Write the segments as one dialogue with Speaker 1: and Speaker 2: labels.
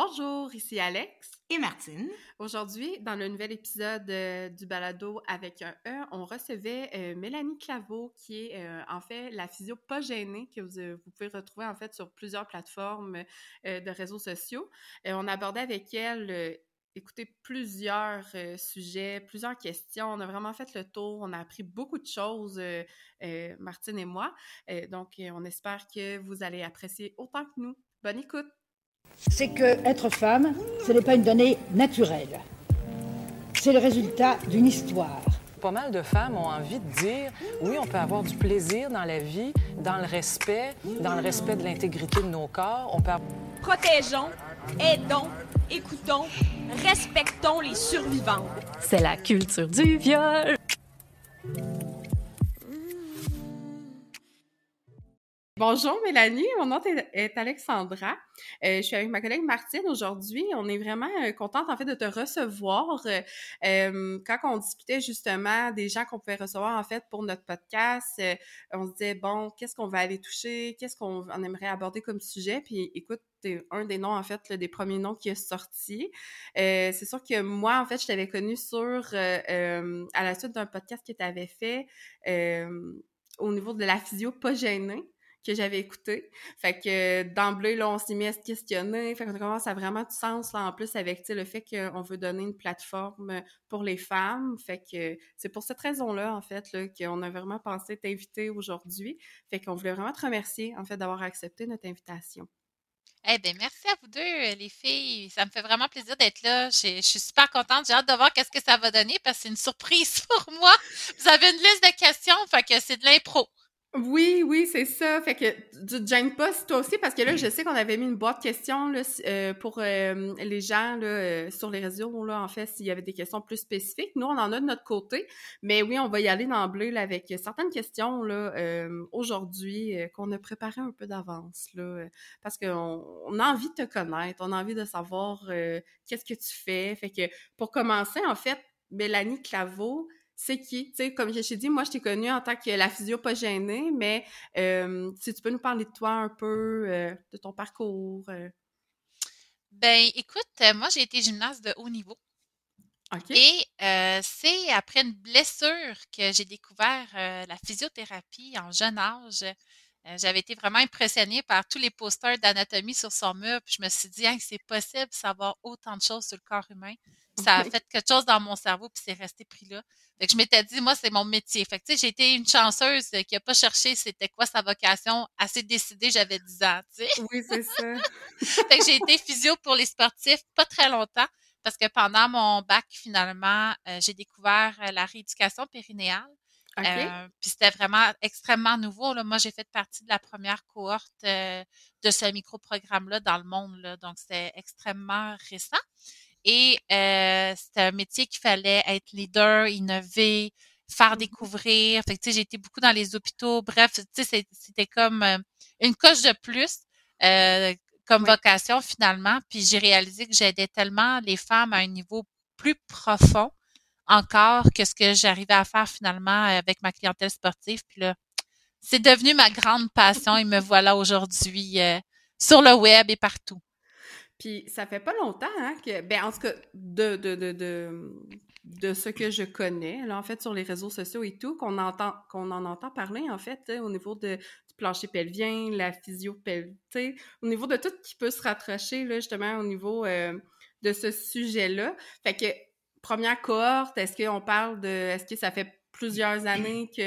Speaker 1: Bonjour, ici Alex
Speaker 2: et Martine.
Speaker 1: Aujourd'hui, dans le nouvel épisode euh, du balado avec un E, on recevait euh, Mélanie Claveau, qui est euh, en fait la physio pas gênée que vous, pouvez retrouver en fait sur plusieurs plateformes de réseaux sociaux. on abordait avec elle écouté plusieurs sujets, plusieurs questions. On a vraiment fait le tour. On a appris beaucoup de choses, Martine et moi. donc, on espère que vous allez apprécier autant que nous. Bonne écoute!
Speaker 3: C'est que être femme, ce n'est pas une donnée naturelle. C'est le résultat d'une histoire.
Speaker 4: Pas mal de femmes ont envie de dire oui, on peut avoir du plaisir dans la vie, dans le respect, dans le respect de l'intégrité de nos corps. On peut...
Speaker 5: Protégeons, aidons, écoutons, respectons les survivants.
Speaker 6: C'est la culture du viol.
Speaker 1: Bonjour Mélanie, mon nom est Alexandra. Euh, je suis avec ma collègue Martine aujourd'hui. On est vraiment euh, contente de te recevoir. Euh, quand on discutait justement des gens qu'on pouvait recevoir en fait pour notre podcast, on se disait bon, qu'est-ce qu'on va aller toucher, qu'est-ce qu'on aimerait aborder comme sujet? Puis écoute, c'est un des noms en fait des premiers noms qui est sorti. c'est sûr que moi en fait je t'avais connu sur à la suite d'un podcast que tu avais fait au niveau de la physio pas que j'avais écouté. Fait que d'emblée, là, on s'est mis à se questionner. Fait qu'on commence à vraiment du sens, là, en plus, avec le fait qu'on veut donner une plateforme pour les femmes. Fait que c'est pour cette raison-là, en fait, qu'on a vraiment pensé t'inviter aujourd'hui. Fait qu'on voulait vraiment te remercier, en fait, d'avoir accepté notre invitation.
Speaker 7: Eh bien, merci à vous deux, les filles. Ça me fait vraiment plaisir d'être là. Je suis super contente. J'ai hâte de voir qu'est-ce que ça va donner parce que c'est une surprise pour moi. Vous avez une liste de questions, fait que c'est de l'impro.
Speaker 1: Oui, oui, c'est ça. Fait que tu te gênes pas, toi aussi, parce que là, je sais qu'on avait mis une boîte de questions là, euh, pour euh, les gens là, euh, sur les réseaux, là, en fait, s'il y avait des questions plus spécifiques. Nous, on en a de notre côté, mais oui, on va y aller d'emblée là, avec certaines questions aujourd'hui qu'on a préparées un peu d'avance, parce qu'on on a envie de te connaître, on a envie de savoir qu'est-ce que tu fais. Fait que pour commencer, en fait, Mélanie Claveau, c'est qui? Tu sais, comme je t'ai dit, moi, je t'ai connue en tant que la physio pas gênée, mais euh, si tu peux nous parler de toi un peu, euh, de ton parcours. Euh.
Speaker 7: Ben, écoute, moi, j'ai été gymnaste de haut niveau. Et c'est après une blessure que j'ai découvert la physiothérapie en jeune âge. J'avais été vraiment impressionnée par tous les posters d'anatomie sur son mur, puis je me suis dit, c'est possible de savoir autant de choses sur le corps humain. Ça a fait quelque chose dans mon cerveau, puis c'est resté pris là. Fait que je m'étais dit, moi, c'est mon métier. Fait que, tu sais, j'ai été une chanceuse qui n'a pas cherché c'était quoi sa vocation, assez décidée, j'avais 10 ans, tu sais.
Speaker 1: Oui, c'est ça.
Speaker 7: fait que j'ai été physio pour les sportifs pas très longtemps, parce que pendant mon bac, finalement, euh, j'ai découvert euh, la rééducation périnéale. Euh, puis c'était vraiment extrêmement nouveau. Là. Moi, j'ai fait partie de la première cohorte de ce micro-programme-là dans le monde. Là. Donc, c'était extrêmement récent. Et euh, c'était un métier qu'il fallait être leader, innover, faire mmh découvrir. Fait que, j'ai été beaucoup dans les hôpitaux. Bref, c'était comme euh, une coche de plus euh, comme vocation finalement. Puis j'ai réalisé que j'aidais tellement les femmes à un niveau plus profond encore que ce que j'arrivais à faire finalement avec ma clientèle sportive. Puis là, c'est devenu ma grande passion et me voilà aujourd'hui sur le web et partout.
Speaker 1: Puis ça fait pas longtemps hein, que, ben en tout cas, de, de, de, de, ce que je connais, là, en fait, sur les réseaux sociaux et tout, qu'on entend, qu'on en entend parler, en fait, au niveau de, du plancher pelvien, la physio au niveau de tout qui peut se rattracher, là, justement, au niveau euh, de ce sujet-là. Fait que, première cohorte, est-ce qu'on parle de, est-ce que ça fait plusieurs années que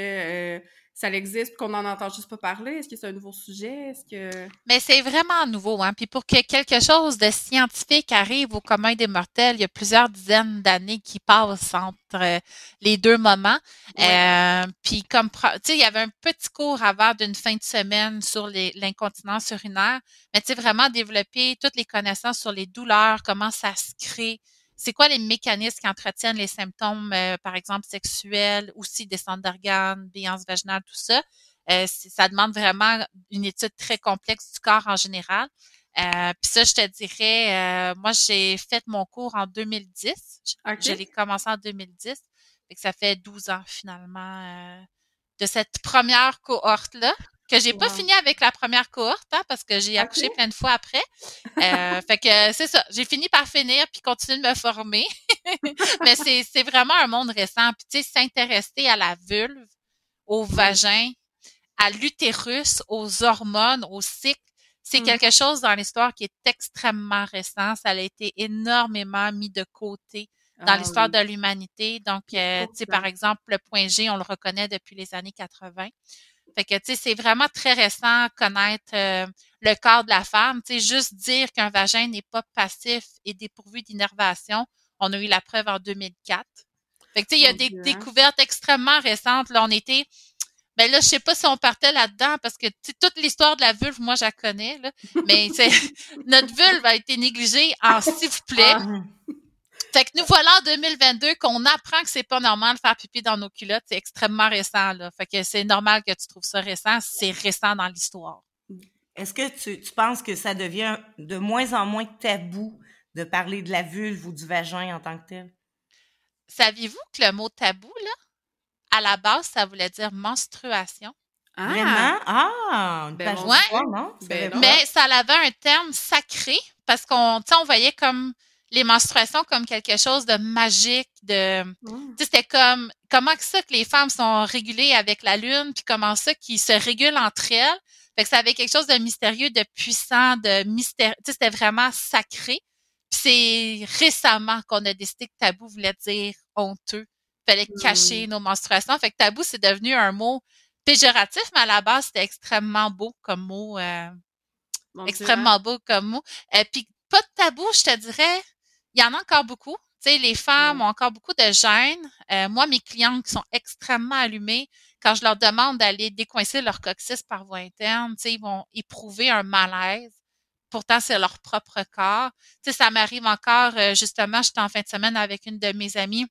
Speaker 1: euh, ça existe qu'on n'en entend juste pas parler? Est-ce que c'est un nouveau sujet? Est-ce que...
Speaker 7: Mais c'est vraiment nouveau, hein. Puis pour que quelque chose de scientifique arrive au commun des mortels, il y a plusieurs dizaines d'années qui passent entre euh, les deux moments. Euh, puis comme, tu sais, il y avait un petit cours avant d'une fin de semaine sur l'incontinence urinaire, mais tu sais, vraiment développer toutes les connaissances sur les douleurs, comment ça se crée, c'est quoi les mécanismes qui entretiennent les symptômes, euh, par exemple, sexuels, aussi descente d'organes, béance vaginale, tout ça? Euh, ça demande vraiment une étude très complexe du corps en général. Euh, Puis ça, je te dirais, euh, moi, j'ai fait mon cours en 2010. Je l'ai commencé en 2010. Fait que ça fait 12 ans finalement de cette première cohorte-là. Que j'ai pas fini avec la première cohorte, hein, parce que j'ai accouché plein de fois après. Euh, fait que c'est ça, j'ai fini par finir puis continuer de me former. Mais c'est, vraiment un monde récent. Puis tu sais, s'intéresser à la vulve, au vagin, à l'utérus, aux hormones, au cycle, c'est mmh. quelque chose dans l'histoire qui est extrêmement récent. Ça a été énormément mis de côté dans ah l'histoire de l'humanité. Donc, euh, tu sais, par exemple, le point G, on le reconnaît depuis les années 80. Fait que, tu sais, c'est vraiment très récent connaître euh, le corps de la femme. Tu sais, juste dire qu'un vagin n'est pas passif et dépourvu d'innervation, on a eu la preuve en 2004. Fait que, tu sais, il y a des découvertes extrêmement récentes. Là, on était... Ben là, je sais pas si on partait là-dedans parce que toute l'histoire de la vulve, moi, je la connais. Là, mais notre vulve a été négligée en s'il vous plaît. Fait que nous voilà en 2022 qu'on apprend que c'est pas normal de faire pipi dans nos culottes. C'est extrêmement récent, là. Fait que c'est normal que tu trouves ça récent. C'est récent dans l'histoire.
Speaker 2: Est-ce que tu, tu, penses que ça devient de moins en moins tabou de parler de la vulve ou du vagin en tant que tel?
Speaker 7: Saviez-vous que le mot tabou, là, à la base, ça voulait dire menstruation?
Speaker 2: Ah! Vraiment? Ah!
Speaker 7: Ben, ouais. non? Ben Mais ça avait un terme sacré parce qu'on, on voyait comme les menstruations comme quelque chose de magique, de mmh. c'était comme comment que ça que les femmes sont régulées avec la lune, puis comment ça qu'ils se régulent entre elles. Fait que ça avait quelque chose de mystérieux, de puissant, de mystère. C'était vraiment sacré. c'est récemment qu'on a décidé que tabou voulait dire honteux. Fallait cacher mmh. nos menstruations. Fait que tabou, c'est devenu un mot péjoratif, mais à la base, c'était extrêmement beau comme mot. Euh, extrêmement beau comme mot. Et puis pas de tabou, je te dirais il y en a encore beaucoup. Tu sais, les femmes ont encore beaucoup de gêne. Euh, moi, mes clientes qui sont extrêmement allumées, quand je leur demande d'aller décoincer leur coccyx par voie interne, tu sais, ils vont éprouver un malaise. Pourtant, c'est leur propre corps. Tu sais, ça m'arrive encore, euh, justement, j'étais en fin de semaine avec une de mes amies,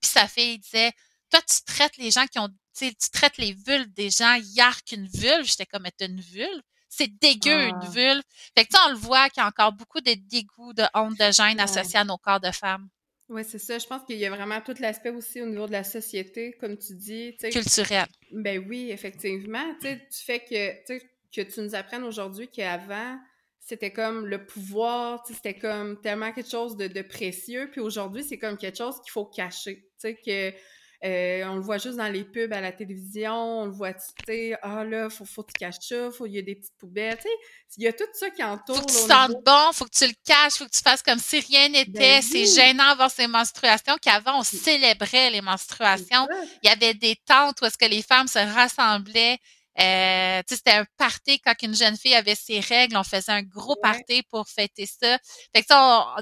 Speaker 7: puis sa fille disait, toi, tu traites les gens qui ont, tu sais, tu traites les vulves des gens hier qu'une vulve. J'étais comme, être une vulve? C'est dégueu, une ah. vulve. Fait que, tu on le voit qu'il y a encore beaucoup de dégoût, de honte, de gêne associés à nos corps de femmes.
Speaker 1: Oui, c'est ça. Je pense qu'il y a vraiment tout l'aspect aussi au niveau de la société, comme tu dis.
Speaker 7: Culturel.
Speaker 1: Ben oui, effectivement. Tu fais que, que tu nous apprennes aujourd'hui qu'avant, c'était comme le pouvoir, c'était comme tellement quelque chose de, de précieux. Puis aujourd'hui, c'est comme quelque chose qu'il faut cacher. Tu sais, que euh, on le voit juste dans les pubs à la télévision, on le voit, tu sais, ah là, faut, faut que tu caches ça, faut, il y a des petites poubelles, tu sais, il y a tout ça qui entoure.
Speaker 7: Faut que tu sentes bon, faut que tu le caches, faut que tu fasses comme si rien n'était. Ben c'est gênant avoir ces menstruations, qu'avant, on célébrait les menstruations. Il y avait des tentes où est-ce que les femmes se rassemblaient. Euh, c'était un party quand une jeune fille avait ses règles, on faisait un gros party pour fêter ça. Fait que ça,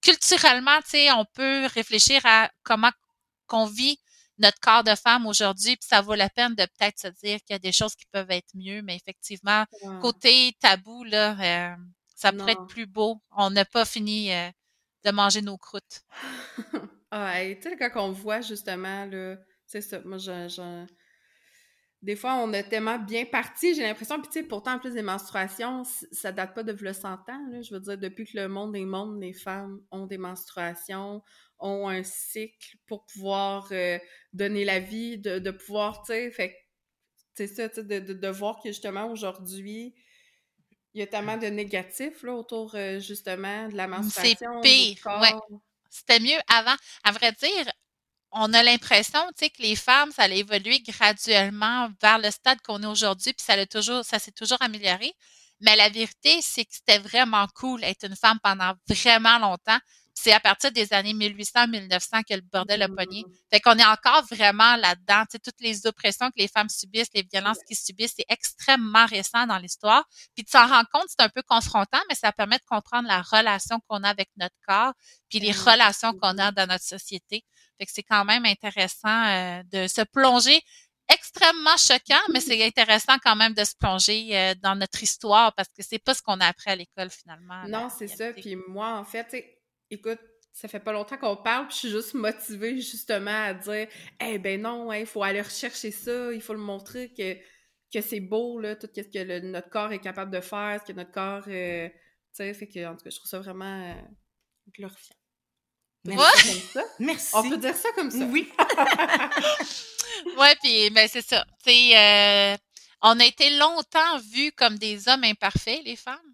Speaker 7: culturellement, tu sais, on peut réfléchir à comment qu'on vit notre corps de femme aujourd'hui, puis ça vaut la peine de peut-être se dire qu'il y a des choses qui peuvent être mieux, mais effectivement, côté tabou, là, euh, ça pourrait être plus beau. On n'a pas fini euh, de manger nos croûtes.
Speaker 1: ah, tu sais, quand on voit justement, là, c'est ça, moi, je, des fois, on est tellement bien parti, j'ai l'impression. Puis, tu sais, pourtant, en plus des menstruations, ça date pas de le 100 ans. Là. Je veux dire, depuis que le monde est monde, les femmes ont des menstruations ont un cycle pour pouvoir euh, donner la vie, de, de pouvoir, tu sais, fait c'est ça, tu sais, de, de, voir que justement aujourd'hui, il y a tellement de négatifs là, autour euh, justement de la menstruation.
Speaker 7: C'est pire, ouais. C'était mieux avant. À vrai dire, on a l'impression, tu sais, que les femmes, ça a évolué graduellement vers le stade qu'on est aujourd'hui, puis ça toujours, ça s'est toujours amélioré. Mais la vérité, c'est que c'était vraiment cool d'être une femme pendant vraiment longtemps c'est à partir des années 1800-1900 que le bordel a pogné. Fait qu'on est encore vraiment là-dedans. Tu sais, toutes les oppressions que les femmes subissent, les violences qu'ils subissent, c'est extrêmement récent dans l'histoire. Puis de s'en rendre compte, c'est un peu confrontant, mais ça permet de comprendre la relation qu'on a avec notre corps, puis les relations qu'on a dans notre société. Fait que c'est quand même intéressant euh, de se plonger extrêmement choquant, mais c'est intéressant quand même de se plonger euh, dans notre histoire parce que c'est pas ce qu'on a appris à l'école finalement.
Speaker 1: Non, c'est ça. Puis moi, en fait, écoute, ça fait pas longtemps qu'on parle, puis je suis juste motivée justement à dire Eh ben non, il faut aller rechercher ça, il faut le montrer que, que c'est beau, là, tout ce que notre corps est capable de faire, ce que notre corps. Euh, tu sais, fait que, en tout cas, je trouve ça vraiment euh, glorifiant.
Speaker 2: Merci. Merci.
Speaker 1: On peut dire ça comme ça.
Speaker 2: Oui.
Speaker 7: ouais, puis ben c'est ça. Tu sais, euh, on a été longtemps vus comme des hommes imparfaits, les femmes.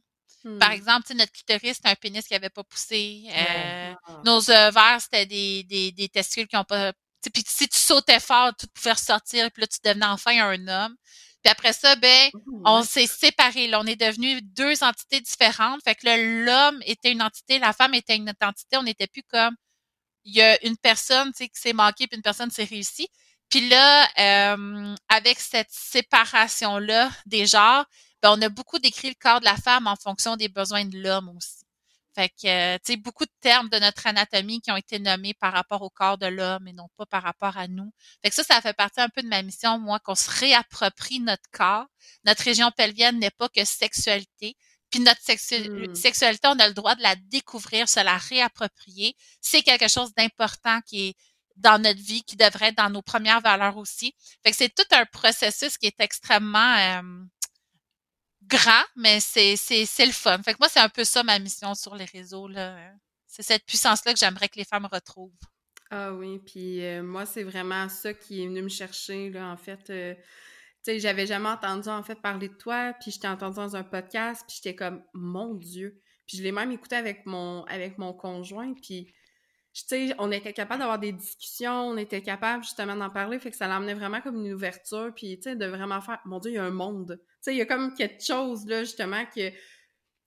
Speaker 7: Par
Speaker 1: Hmm.
Speaker 7: exemple, notre clitoris, c'était un pénis qui avait pas poussé. Euh,
Speaker 1: Ah.
Speaker 7: nos ovaires, c'était des, des, des testicules qui ont pas... Puis si tu sautais fort, tout pouvait ressortir, puis là, tu devenais enfin un homme. Puis après ça, ben, on s'est séparés. Là, on est devenus deux entités différentes. Fait que là, l'homme était une entité, la femme était une autre entité. On n'était plus comme il y a une personne qui s'est manquée, puis une personne s'est réussie. Puis là, euh, avec cette séparation-là des genres, ben, on a beaucoup décrit le corps de la femme en fonction des besoins de l'homme aussi. Fait que, euh, tu sais, beaucoup de termes de notre anatomie qui ont été nommés par rapport au corps de l'homme et non pas par rapport à nous. Fait que ça, ça fait partie un peu de ma mission, moi, qu'on se réapproprie notre corps. Notre région pelvienne n'est pas que sexualité. Puis notre sexu-
Speaker 1: Mm.
Speaker 7: sexualité, on a le droit de la découvrir, se la réapproprier. C'est quelque chose d'important qui est dans notre vie, qui devrait être dans nos premières valeurs aussi. Fait que c'est tout un processus qui est extrêmement euh, grand, mais c'est, c'est, c'est le fun. Fait que moi, c'est un peu ça ma mission sur les réseaux. C'est cette puissance-là que j'aimerais que les femmes retrouvent.
Speaker 1: Ah oui, puis euh, moi, c'est vraiment ça qui est venu me chercher, là, en fait. euh, tu sais, j'avais jamais entendu, en fait, parler de toi, puis je t'ai entendu dans un podcast, puis j'étais comme, mon Dieu! Puis je l'ai même écouté avec mon, avec mon conjoint, puis, sais, on était capable d'avoir des discussions, on était capable, justement, d'en parler, fait que ça l'emmenait vraiment comme une ouverture, puis, de vraiment faire, mon Dieu, il y a un monde! Tu sais, il y a comme quelque chose, là, justement, que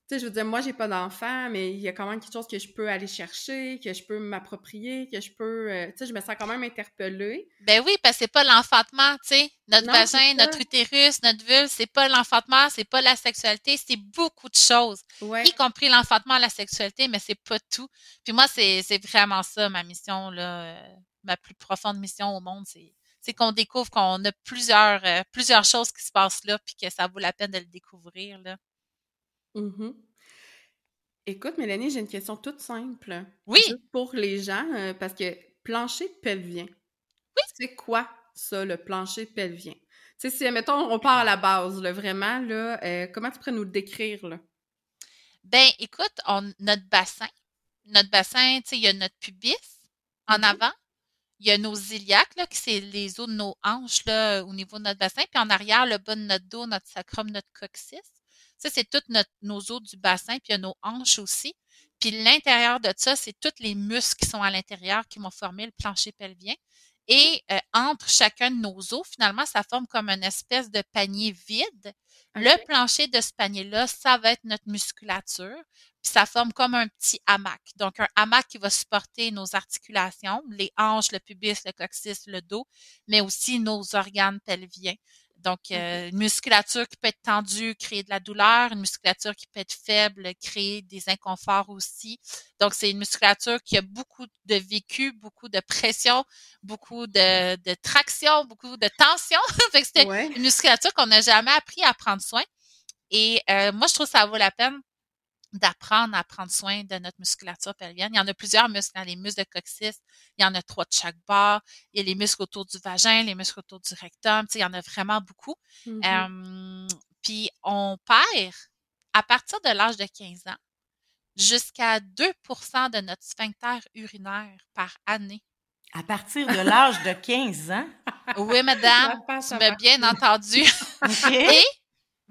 Speaker 1: tu sais, je veux dire, moi, j'ai pas d'enfant, mais il y a quand même quelque chose que je peux aller chercher, que je peux m'approprier, que je peux... euh, tu sais, je me sens quand même interpellée.
Speaker 7: Ben oui, parce que c'est pas l'enfantement, tu sais. Notre
Speaker 1: Non,
Speaker 7: vagin, notre utérus, notre vulve, c'est pas l'enfantement, c'est pas la sexualité, c'est beaucoup de choses.
Speaker 1: Ouais.
Speaker 7: y compris l'enfantement, la sexualité, mais c'est pas tout. Puis moi, c'est, c'est vraiment ça, ma mission, là, euh, ma plus profonde mission au monde, c'est, c'est qu'on découvre qu'on a plusieurs, euh, plusieurs choses qui se passent là, puis que ça vaut la peine de le découvrir, là.
Speaker 1: Mhm. Écoute, Mélanie, j'ai une question toute simple.
Speaker 7: Oui.
Speaker 1: Juste pour les gens, euh, parce que plancher pelvien. Oui. C'est quoi, ça, le plancher pelvien? Tu sais, si, mettons, on part à la base, là, vraiment, là, euh, comment tu pourrais nous le décrire, là?
Speaker 7: Ben, écoute, on, notre bassin, notre bassin, tu sais, il y a notre pubis en
Speaker 1: Mhm.
Speaker 7: avant, il y a nos iliaques, là, qui c'est les os de nos hanches, là, au niveau de notre bassin, puis en arrière, le bas de notre dos, notre sacrum, notre coccyx. Ça, c'est tous nos os du bassin, puis il y a nos hanches aussi. Puis l'intérieur de ça, c'est tous les muscles qui sont à l'intérieur qui vont former le plancher pelvien. Et euh, entre chacun de nos os, finalement, ça forme comme une espèce de panier vide. Le plancher de ce panier-là, ça va être notre musculature. Puis ça forme comme un petit hamac. Donc, un hamac qui va supporter nos articulations, les hanches, le pubis, le coccyx, le dos, mais aussi nos organes pelviens. Donc, euh, une musculature qui peut être tendue, créer de la douleur, une musculature qui peut être faible, créer des inconforts aussi. Donc, c'est une musculature qui a beaucoup de vécu, beaucoup de pression, beaucoup de, de traction, beaucoup de tension. fait que c'était
Speaker 1: Ouais.
Speaker 7: une musculature qu'on n'a jamais appris à prendre soin. Et euh, moi, je trouve que ça vaut la peine d'apprendre à prendre soin de notre musculature pelvienne. Il y en a plusieurs muscles. hein, les muscles de coccyx, il y en a trois de chaque bord. Il y a les muscles autour du vagin, les muscles autour du rectum. Tu sais, il y en a vraiment beaucoup.
Speaker 1: Mhm.
Speaker 7: Euh, puis on perd, à partir de l'âge de 15 ans, jusqu'à 2% de notre sphincter urinaire par année.
Speaker 2: À partir de l'âge de 15 ans?
Speaker 7: Oui, madame, tu m'as bien entendu. Et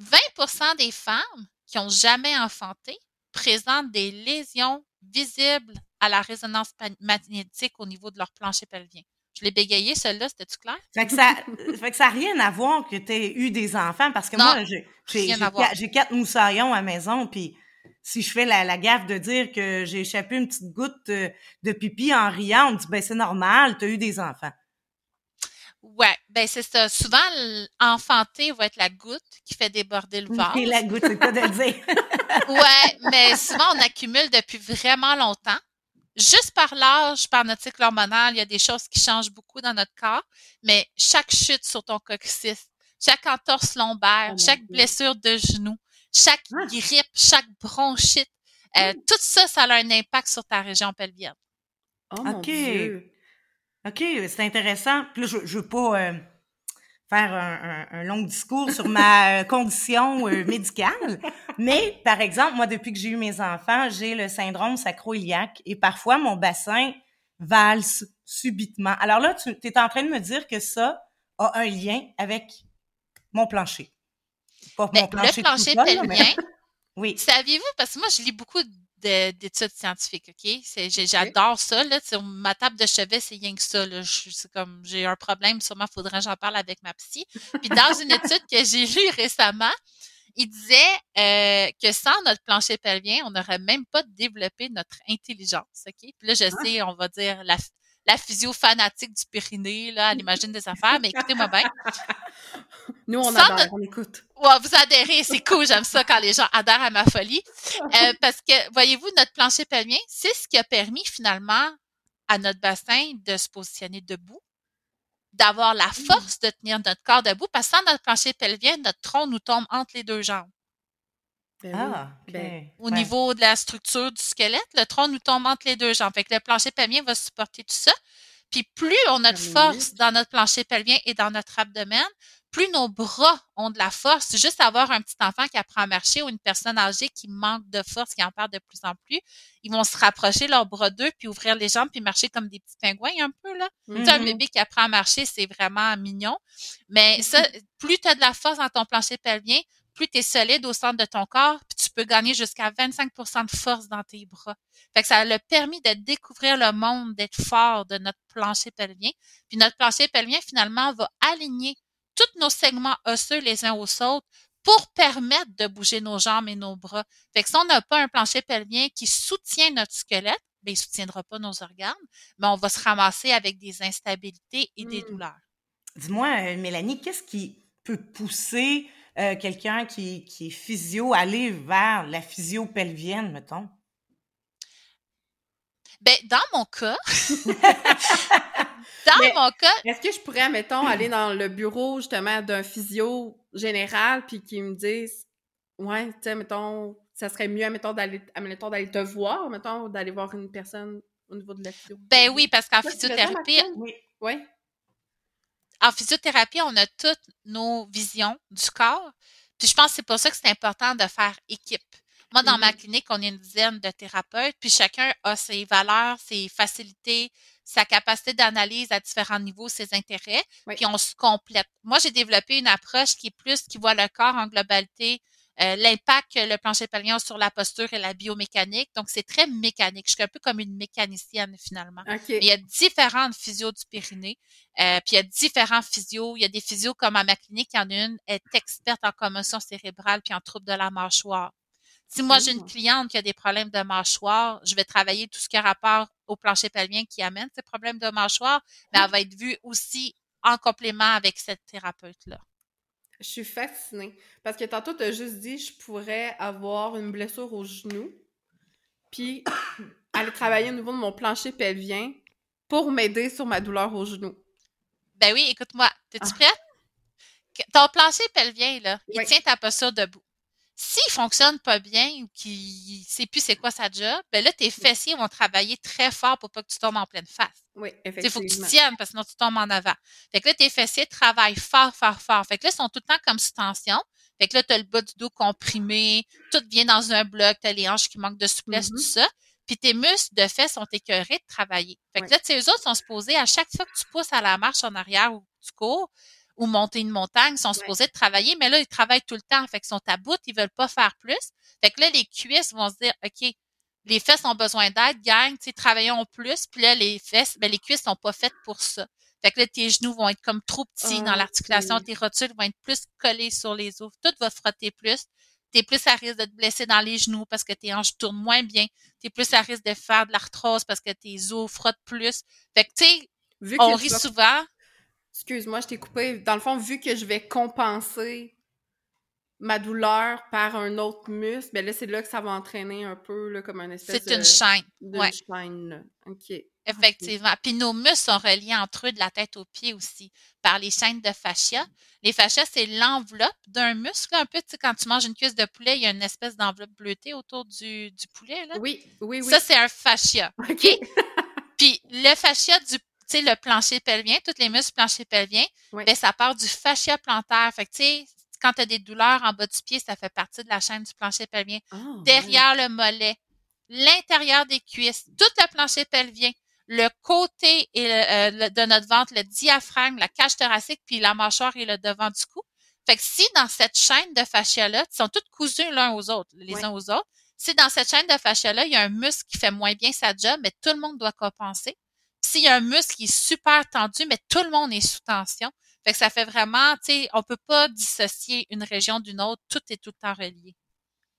Speaker 7: 20% des femmes qui ont jamais enfanté présentent des lésions visibles à la résonance magnétique au niveau de leur plancher pelvien. Je l'ai bégayé, celle-là, c'était-tu clair?
Speaker 2: Fait que ça, fait que ça n'a rien à voir que tu aies eu des enfants parce que
Speaker 7: Non,
Speaker 2: moi, j'ai, quatre, quatre moussaillons à la maison puis si je fais la, la gaffe de dire que j'ai échappé une petite goutte euh, de pipi en riant, on me dit ben c'est normal, tu as eu des enfants.
Speaker 7: Ouais, ben c'est ça. Souvent, l'enfanté va être la goutte qui fait déborder le vase.
Speaker 2: Et la goutte, c'est pas de le dire.
Speaker 7: Ouais, mais souvent, on accumule depuis vraiment longtemps. Juste par l'âge, par notre cycle hormonal, il y a des choses qui changent beaucoup dans notre corps, mais chaque chute sur ton coccyx, chaque entorse lombaire,
Speaker 1: Oh mon
Speaker 7: chaque blessure de genou, chaque
Speaker 1: Ah.
Speaker 7: grippe, chaque bronchite, euh, tout ça, ça a un impact sur ta région pelvienne.
Speaker 1: Oh mon
Speaker 2: OK.
Speaker 1: Dieu!
Speaker 2: OK, c'est intéressant. Puis là, je, je veux pas euh, faire un, un- un long discours sur ma euh, condition euh, médicale, mais par exemple, moi, depuis que j'ai eu mes enfants, j'ai le syndrome sacro-iliaque et parfois mon bassin valse subitement. Alors là, tu es en train de me dire que ça a un lien avec mon plancher. Pas
Speaker 7: Ben,
Speaker 2: mon plancher
Speaker 7: le plancher
Speaker 2: mais- Oui.
Speaker 7: saviez-vous, parce que moi, je lis beaucoup de- d'études scientifiques, OK? J'adore ça, là. Ma table de chevet, c'est rien que ça, là. Je- C'est comme, j'ai un problème, sûrement faudrait que j'en parle avec ma psy. Puis dans une étude que j'ai lue récemment, il disait euh, que sans notre plancher pelvien, on n'aurait même pas développé notre intelligence, OK? Puis là, je sais, on va dire la, la physio fanatique du périnée, là, elle imagine des affaires, mais écoutez-moi bien.
Speaker 1: Nous, on
Speaker 7: Sans notre-
Speaker 1: on écoute.
Speaker 7: Ouais, vous adhérez, c'est cool, j'aime ça quand les gens adhèrent à ma folie. Euh, parce que, voyez-vous, notre plancher pelvien, c'est ce qui a permis finalement à notre bassin de se positionner debout, d'avoir la force de tenir notre corps debout, parce que sans notre plancher pelvien, notre tronc nous tombe entre les deux jambes.
Speaker 1: Ben
Speaker 2: Ah,
Speaker 1: oui. Ben,
Speaker 7: Au
Speaker 2: Ouais.
Speaker 7: niveau de la structure du squelette, le tronc nous tombe entre les deux jambes. Fait que le plancher pelvien va supporter tout ça. Puis plus on a de force dans notre plancher pelvien et dans notre abdomen, plus nos bras ont de la force. Juste avoir un petit enfant qui apprend à marcher ou une personne âgée qui manque de force, qui en perd de plus en plus, ils vont se rapprocher leurs bras d'eux puis ouvrir les jambes puis marcher comme des petits pingouins un peu là. Tu sais, un
Speaker 2: Mhm.
Speaker 7: bébé qui apprend à marcher, c'est vraiment mignon. Mais ça, plus tu as de la force dans ton plancher pelvien, plus tu es solide au centre de ton corps, puis tu peux gagner jusqu'à 25% de force dans tes bras. Fait que ça a permis de découvrir le monde, d'être fort de notre plancher pelvien. Puis notre plancher pelvien, finalement, va aligner tous nos segments osseux les uns aux autres pour permettre de bouger nos jambes et nos bras. Fait que si on n'a pas un plancher pelvien qui soutient notre squelette, ben, il soutiendra pas nos organes, mais on va se ramasser avec des instabilités et des
Speaker 1: Mm.
Speaker 7: douleurs.
Speaker 2: Dis-moi, euh, Mélanie, qu'est-ce qui peut pousser euh, quelqu'un qui, qui est physio aller vers la physio pelvienne, mettons?
Speaker 7: Ben, dans mon cas, dans
Speaker 1: Mais-
Speaker 7: mon cas,
Speaker 1: Est-ce que je pourrais, mettons, aller dans le bureau, justement, d'un physio général, puis qu'ils me disent, ouais, tu sais, mettons, ça serait mieux, mettons, d'aller, admettons, d'aller te voir, mettons, d'aller voir une personne au niveau de la physio?
Speaker 7: ben oui, parce qu'en physiothérapie?
Speaker 2: Oui.
Speaker 7: En physiothérapie, on a toutes nos visions du corps. Puis je pense que c'est pour ça que c'est important de faire équipe. Moi, dans ma
Speaker 1: Mhm.
Speaker 7: clinique, on est une dizaine de thérapeutes, puis chacun a ses valeurs, ses facilités, sa capacité d'analyse à différents niveaux, ses intérêts,
Speaker 1: Oui.
Speaker 7: puis on se complète. Moi, j'ai développé une approche qui est plus, qui voit le corps en globalité, euh, l'impact que le plancher pelvien a sur la posture et la biomécanique. Donc, c'est très mécanique. Je suis un peu comme une mécanicienne, finalement.
Speaker 1: OK.
Speaker 7: Mais il y a différentes physios du périnée. Euh, puis il y a différents physios. Il y a des physios comme à ma clinique, il y en a une, elle est experte en commotion cérébrale puis en troubles de la mâchoire. Si moi j'ai une
Speaker 1: Oh.
Speaker 7: cliente qui a des problèmes de mâchoire, je vais travailler tout ce qui a rapport au plancher pelvien qui amène ces problèmes de mâchoire, mais elle va être vue aussi en complément avec cette thérapeute-là.
Speaker 1: Je suis fascinée. Parce que tantôt, tu as juste dit je pourrais avoir une blessure au genou, puis aller travailler au niveau de mon plancher pelvien pour m'aider sur ma douleur au genou.
Speaker 7: Ben oui, écoute-moi, t'es-tu
Speaker 1: Ah.
Speaker 7: prête? Ton plancher pelvien, là, il
Speaker 1: Oui.
Speaker 7: tient ta posture debout. S'il fonctionne pas bien ou qu'il sait plus c'est quoi sa job, ben là, tes fessiers vont travailler très fort pour pas que tu tombes en pleine face.
Speaker 1: Oui,
Speaker 7: Il faut que tu
Speaker 1: effectivement.
Speaker 7: tiennes parce que sinon tu tombes en avant. Fait que là, tes fessiers travaillent fort, fort, fort. Fait que là, ils sont tout le temps comme sous tension. Fait que là, tu as le bas du dos comprimé, tout vient dans un bloc, tu as les hanches qui manquent de souplesse, tout ça. Puis tes muscles de fesses sont écœurés de travailler. Fait que là, tu sais, eux autres sont supposés, à chaque fois que tu pousses à la marche en arrière ou tu cours, ou monter une montagne, ils sont supposés de travailler, mais là, ils travaillent tout le temps. Fait qu'ils sont à bout, ils veulent pas faire plus. Fait que là, les cuisses vont se dire, OK, les fesses ont besoin d'aide, gang, tu sais, travaillons plus. Puis là, les fesses, ben, les cuisses sont pas faites pour ça. Fait que là, tes genoux vont être comme trop petits
Speaker 1: Ah,
Speaker 7: dans l'articulation,
Speaker 1: ok.
Speaker 7: tes rotules vont être plus collées sur les os. Tout va frotter plus. T'es plus à risque de te blesser dans les genoux parce que tes hanches tournent moins bien. T'es plus à risque de faire de l'arthrose parce que tes os frottent plus. Fait que, tu sais, on rit souvent.
Speaker 1: Excuse-moi, je t'ai coupé. Dans le fond, vu que je vais compenser ma douleur par un autre muscle, ben là, c'est là que ça va entraîner un peu, là, comme un espèce
Speaker 7: C'est
Speaker 1: de...
Speaker 7: une chaîne.
Speaker 1: d'une
Speaker 7: Ouais.
Speaker 1: chaîne, là. OK.
Speaker 7: Effectivement. Puis nos muscles sont reliés entre eux de la tête aux pieds aussi par les chaînes de fascia. Les fascias, c'est l'enveloppe d'un muscle. Un peu, tu sais, quand tu manges une cuisse de poulet, il y a une espèce d'enveloppe bleutée autour du, du poulet. Là.
Speaker 1: Oui, oui, oui.
Speaker 7: Ça, c'est un fascia.
Speaker 1: OK.
Speaker 7: Puis le fascia du le plancher pelvien, tous les muscles plancher pelvien,
Speaker 1: Oui.
Speaker 7: ben, ça part du fascia plantaire. Fait que, tu sais, quand tu as des douleurs en bas du pied, ça fait partie de la chaîne du plancher pelvien
Speaker 1: Ah,
Speaker 7: derrière le mollet, l'intérieur des cuisses, tout le plancher pelvien, le côté et le- euh, de notre ventre, le diaphragme, la cage thoracique, puis la mâchoire et le devant du cou. Fait que si dans cette chaîne de fascia-là, ils sont tous cousus l'un aux autres, les uns aux autres, si dans cette chaîne de fascia-là, il y a un muscle qui fait moins bien sa job, mais tout le monde doit compenser. S'il y a un muscle qui est super tendu, mais tout le monde est sous tension. Fait que ça fait vraiment, tu sais, on peut pas dissocier une région d'une autre, tout est tout le temps relié.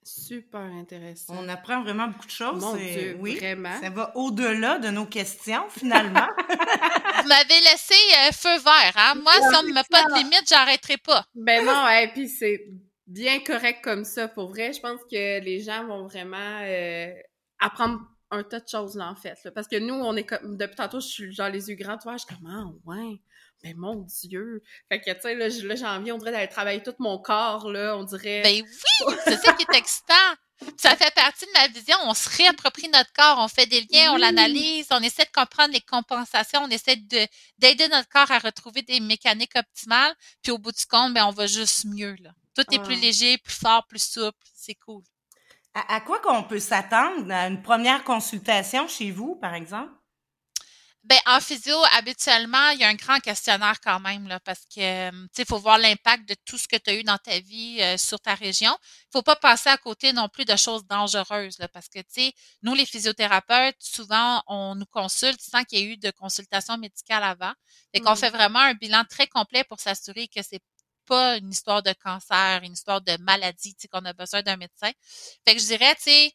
Speaker 1: Super intéressant.
Speaker 2: On apprend vraiment beaucoup de choses.
Speaker 1: Mon Dieu,
Speaker 2: oui,
Speaker 1: vraiment.
Speaker 2: Ça va au-delà de nos questions, finalement.
Speaker 7: Vous m'avez laissé euh, feu vert, hein? Moi, si on ne met pas de limite, j'arrêterai pas.
Speaker 1: Ben non, et puis c'est bien correct comme ça. Pour vrai, je pense que les gens vont vraiment euh, apprendre un tas de choses, là, en fait. là. Parce que nous, on est comme, depuis tantôt, je suis genre les yeux grands, tu vois, je suis comme, ah, ouais. Ben mon Dieu! Fait que, tu sais, là, j'ai envie, on dirait d'aller travailler tout mon corps, là, on dirait...
Speaker 7: Ben oui, c'est ça qui est excitant. Ça fait partie de ma vision. On se réapproprie notre corps, on fait des liens, on l'analyse, on essaie de comprendre les compensations, on essaie de d'aider notre corps à retrouver des mécaniques optimales. Puis au bout du compte, ben on va juste mieux. Là. Tout est
Speaker 1: Ah.
Speaker 7: plus léger, plus fort, plus souple. C'est cool.
Speaker 2: à, à quoi qu'on peut s'attendre à une première consultation chez vous, par exemple?
Speaker 7: Ben, en physio, habituellement, il y a un grand questionnaire quand même, là, parce que, tu sais, il faut voir l'impact de tout ce que tu as eu dans ta vie euh, sur ta région. Il faut pas passer à côté non plus de choses dangereuses, là, parce que, tu sais, nous, les physiothérapeutes, souvent, on nous consulte sans qu'il y ait eu de consultation médicale avant. Fait qu'on
Speaker 1: Mm.
Speaker 7: fait vraiment un bilan très complet pour s'assurer que c'est pas une histoire de cancer, une histoire de maladie, qu'on a besoin d'un médecin. Fait que je dirais, tu sais,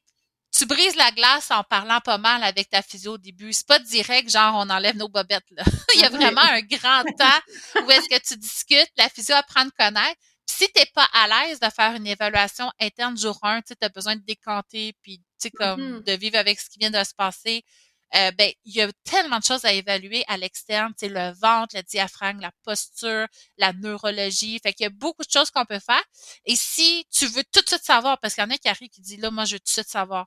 Speaker 7: tu brises la glace en parlant pas mal avec ta physio au début. C'est pas direct, genre on enlève nos bobettes. Là. Il y a vraiment un grand temps où est-ce que tu discutes, la physio apprend à connaître. Puis si t'es pas à l'aise de faire une évaluation interne jour 1, tu as besoin de décanter, puis tu sais, comme
Speaker 1: Mhm.
Speaker 7: de vivre avec ce qui vient de se passer, euh, ben il y a tellement de choses à évaluer à l'externe, tu sais, le ventre, le diaphragme, la posture, la neurologie. Fait qu'il y a beaucoup de choses qu'on peut faire. Et si tu veux tout de suite savoir, parce qu'il y en a qui arrivent qui disent là, moi je veux tout de suite savoir.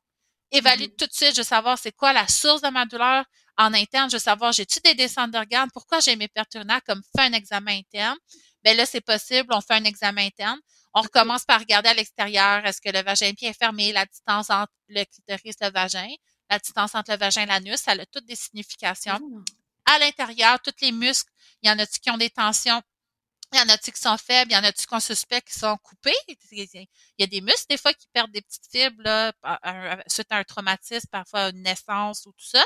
Speaker 7: Évalue
Speaker 1: Mhm.
Speaker 7: tout de suite, je veux savoir c'est quoi la source de ma douleur en interne, je veux savoir j'ai-tu des descentes d'organes, pourquoi j'ai mes perturnaires, comme fais un examen interne. Ben là, c'est possible, on fait un examen interne. On recommence par regarder à l'extérieur, est-ce que le vagin est bien fermé, la distance entre le clitoris et le vagin, la distance entre le vagin et l'anus, ça a toutes des significations.
Speaker 1: Mm.
Speaker 7: À l'intérieur, tous les muscles, il y en a-tu qui ont des tensions, il y en a-tu qui sont faibles, il y en a-tu qu'on suspecte qui sont coupés? Il y a des muscles, des fois, qui perdent des petites fibres là, à- à- suite à un traumatisme, parfois une naissance ou tout ça.